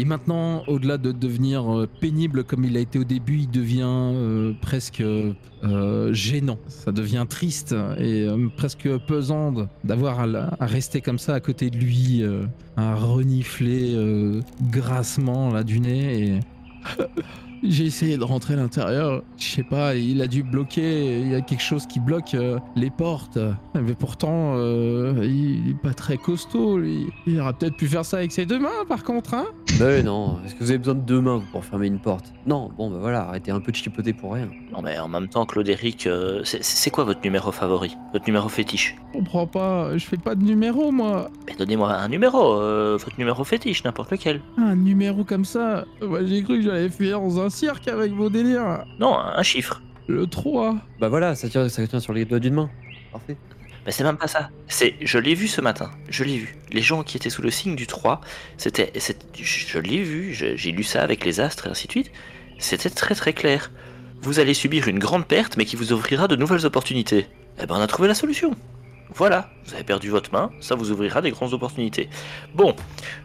Et maintenant, au-delà de devenir euh, pénible comme il a été au début, il devient euh, presque euh, gênant. Ça devient triste et presque pesant d'avoir à, rester comme ça à côté de lui, à renifler grassement là du nez. *laughs* J'ai essayé de rentrer à l'intérieur. Je sais pas, il a dû bloquer. Il y a quelque chose qui bloque euh, les portes. Mais pourtant, euh, il est pas très costaud, lui. Il aurait peut-être pu faire ça avec ses deux mains, par contre, hein Mais non, est-ce que vous avez besoin de deux mains pour fermer une porte? Non, bon bah voilà, arrêtez un peu de chipoter pour rien. Non, mais en même temps, Claude-Éric, euh, c'est- c'est quoi votre numéro favori? Votre numéro fétiche? Je comprends pas. Je fais pas de numéro, moi. Mais donnez-moi un numéro, euh, votre numéro fétiche, n'importe lequel. Un numéro comme ça. Moi, j'ai cru que j'allais finir dans un cirque avec vos délires. Non, un chiffre. Le 3. Bah voilà, ça tient, ça tient sur les doigts d'une main. Parfait. Mais c'est même pas ça. C'est, je l'ai vu ce matin. Je l'ai vu. Les gens qui étaient sous le signe du 3, c'était, c'est- je, l'ai vu. je- j'ai lu ça avec les astres et ainsi de suite. C'était très très clair. Vous allez subir une grande perte, mais qui vous ouvrira de nouvelles opportunités. Eh ben, on a trouvé la solution. Voilà, vous avez perdu votre main, ça vous ouvrira des grandes opportunités. Bon,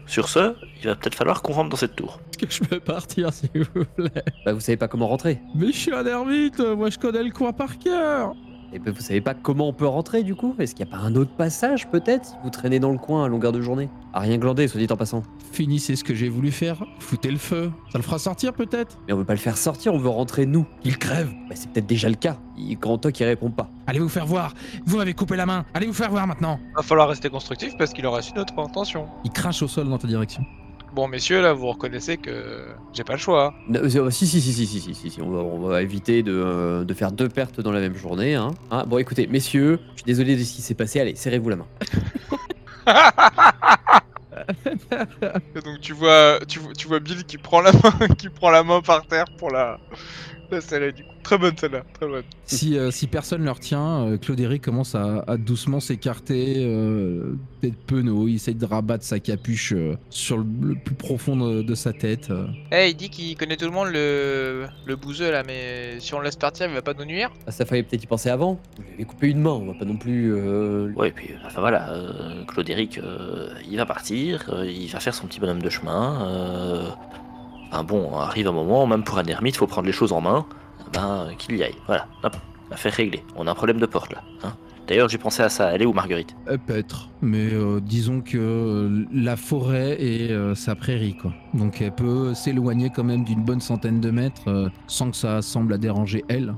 sur ce, il va peut-être falloir qu'on rentre dans cette tour. Est-ce *laughs* que je peux partir, s'il vous plaît Bah vous savez pas comment rentrer. Mais je suis un ermite. Moi, je connais le coin par cœur. Et bah vous savez pas comment on peut rentrer du coup? Est-ce qu'il y a pas un autre passage peut-être? Vous traînez dans le coin à longueur de journée À rien glander, soit dit en passant. Finissez ce que j'ai voulu faire. Foutez le feu. Ça le fera sortir, peut-être? Mais on veut pas le faire sortir, on veut rentrer nous. Il crève. Bah c'est peut-être déjà le cas. Il, Grand Toc il répond pas. Allez vous faire voir. Vous m'avez coupé la main. Allez vous faire voir maintenant. Va falloir rester constructif parce qu'il aura su notre intention. Il crache au sol dans ta direction. Bon, messieurs, là, vous reconnaissez que j'ai pas le choix. Non, euh, si, si, si, si, si, si, si, si, on va, on va éviter de, euh, de faire deux pertes dans la même journée. Hein. Hein, bon, écoutez, messieurs, je suis désolé de ce qui s'est passé. Allez, serrez-vous la main. *laughs* Donc tu vois, tu, vois- tu vois Bill qui prend la main, *laughs* qui prend la main par terre pour la, la serrer du coup. Très bonne celle-là, très bonne. Si, euh, si personne ne le retient, euh, Claude Eric commence à, à doucement s'écarter, euh, tête penaud. Il essaye de rabattre sa capuche euh, sur le, le plus profond de, de sa tête. Eh, il dit qu'il connaît tout le monde le, le bouseux là, mais si on le laisse partir, il va pas nous nuire. Ah, ça fallait peut-être y penser avant. Vous lui avez coupé une main, on va pas non plus. euh, Ouais, et puis, enfin voilà, euh, Claude-Éric, euh, il va partir, euh, il va faire son petit bonhomme de chemin. Enfin bon, arrive un moment, même pour un ermite, faut prendre les choses en main. Ben, qu'il y aille. Voilà, hop, affaire réglée. On a un problème de porte là. hein. D'ailleurs, j'ai pensé à ça. Elle est où, Marguerite? Euh, Peut-être, mais euh, disons que euh, la forêt est euh, sa prairie, quoi. Donc elle peut s'éloigner quand même d'une bonne centaine de mètres sans que ça semble la déranger elle.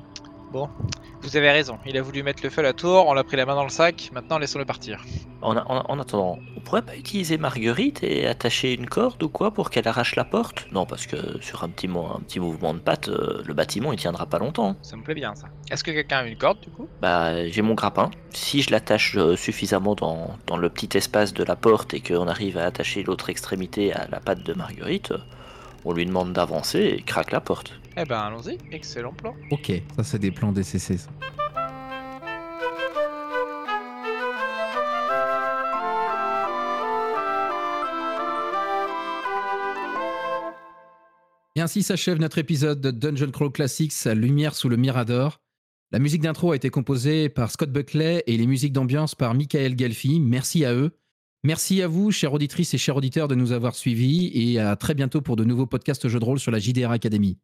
Vous avez raison, il a voulu mettre le feu à la tour, on l'a pris la main dans le sac, maintenant laissons-le partir. en, a- en- en attendant, on pourrait pas utiliser Marguerite et attacher une corde ou quoi pour qu'elle arrache la porte? Non, parce que sur un petit, mo- un petit mouvement de patte, euh, le bâtiment il tiendra pas longtemps. Ça me plaît bien ça. Est-ce que quelqu'un a une corde du coup? Bah, j'ai mon grappin. Si je l'attache euh, suffisamment dans, dans le petit espace de la porte et qu'on arrive à attacher l'autre extrémité à la patte de Marguerite, euh, on lui demande d'avancer et craque la porte. Eh ben allons-y, excellent plan. Ok, ça c'est des plans DCC. Et ainsi s'achève notre épisode de Dungeon Crawl Classics, Lumière sous le Mirador. La musique d'intro a été composée par Scott Buckley et les musiques d'ambiance par Michael Gelfi. Merci à eux. Merci à vous, chères auditrices et chers auditeurs, de nous avoir suivis et à très bientôt pour de nouveaux podcasts jeux de rôle sur la JDR Academy.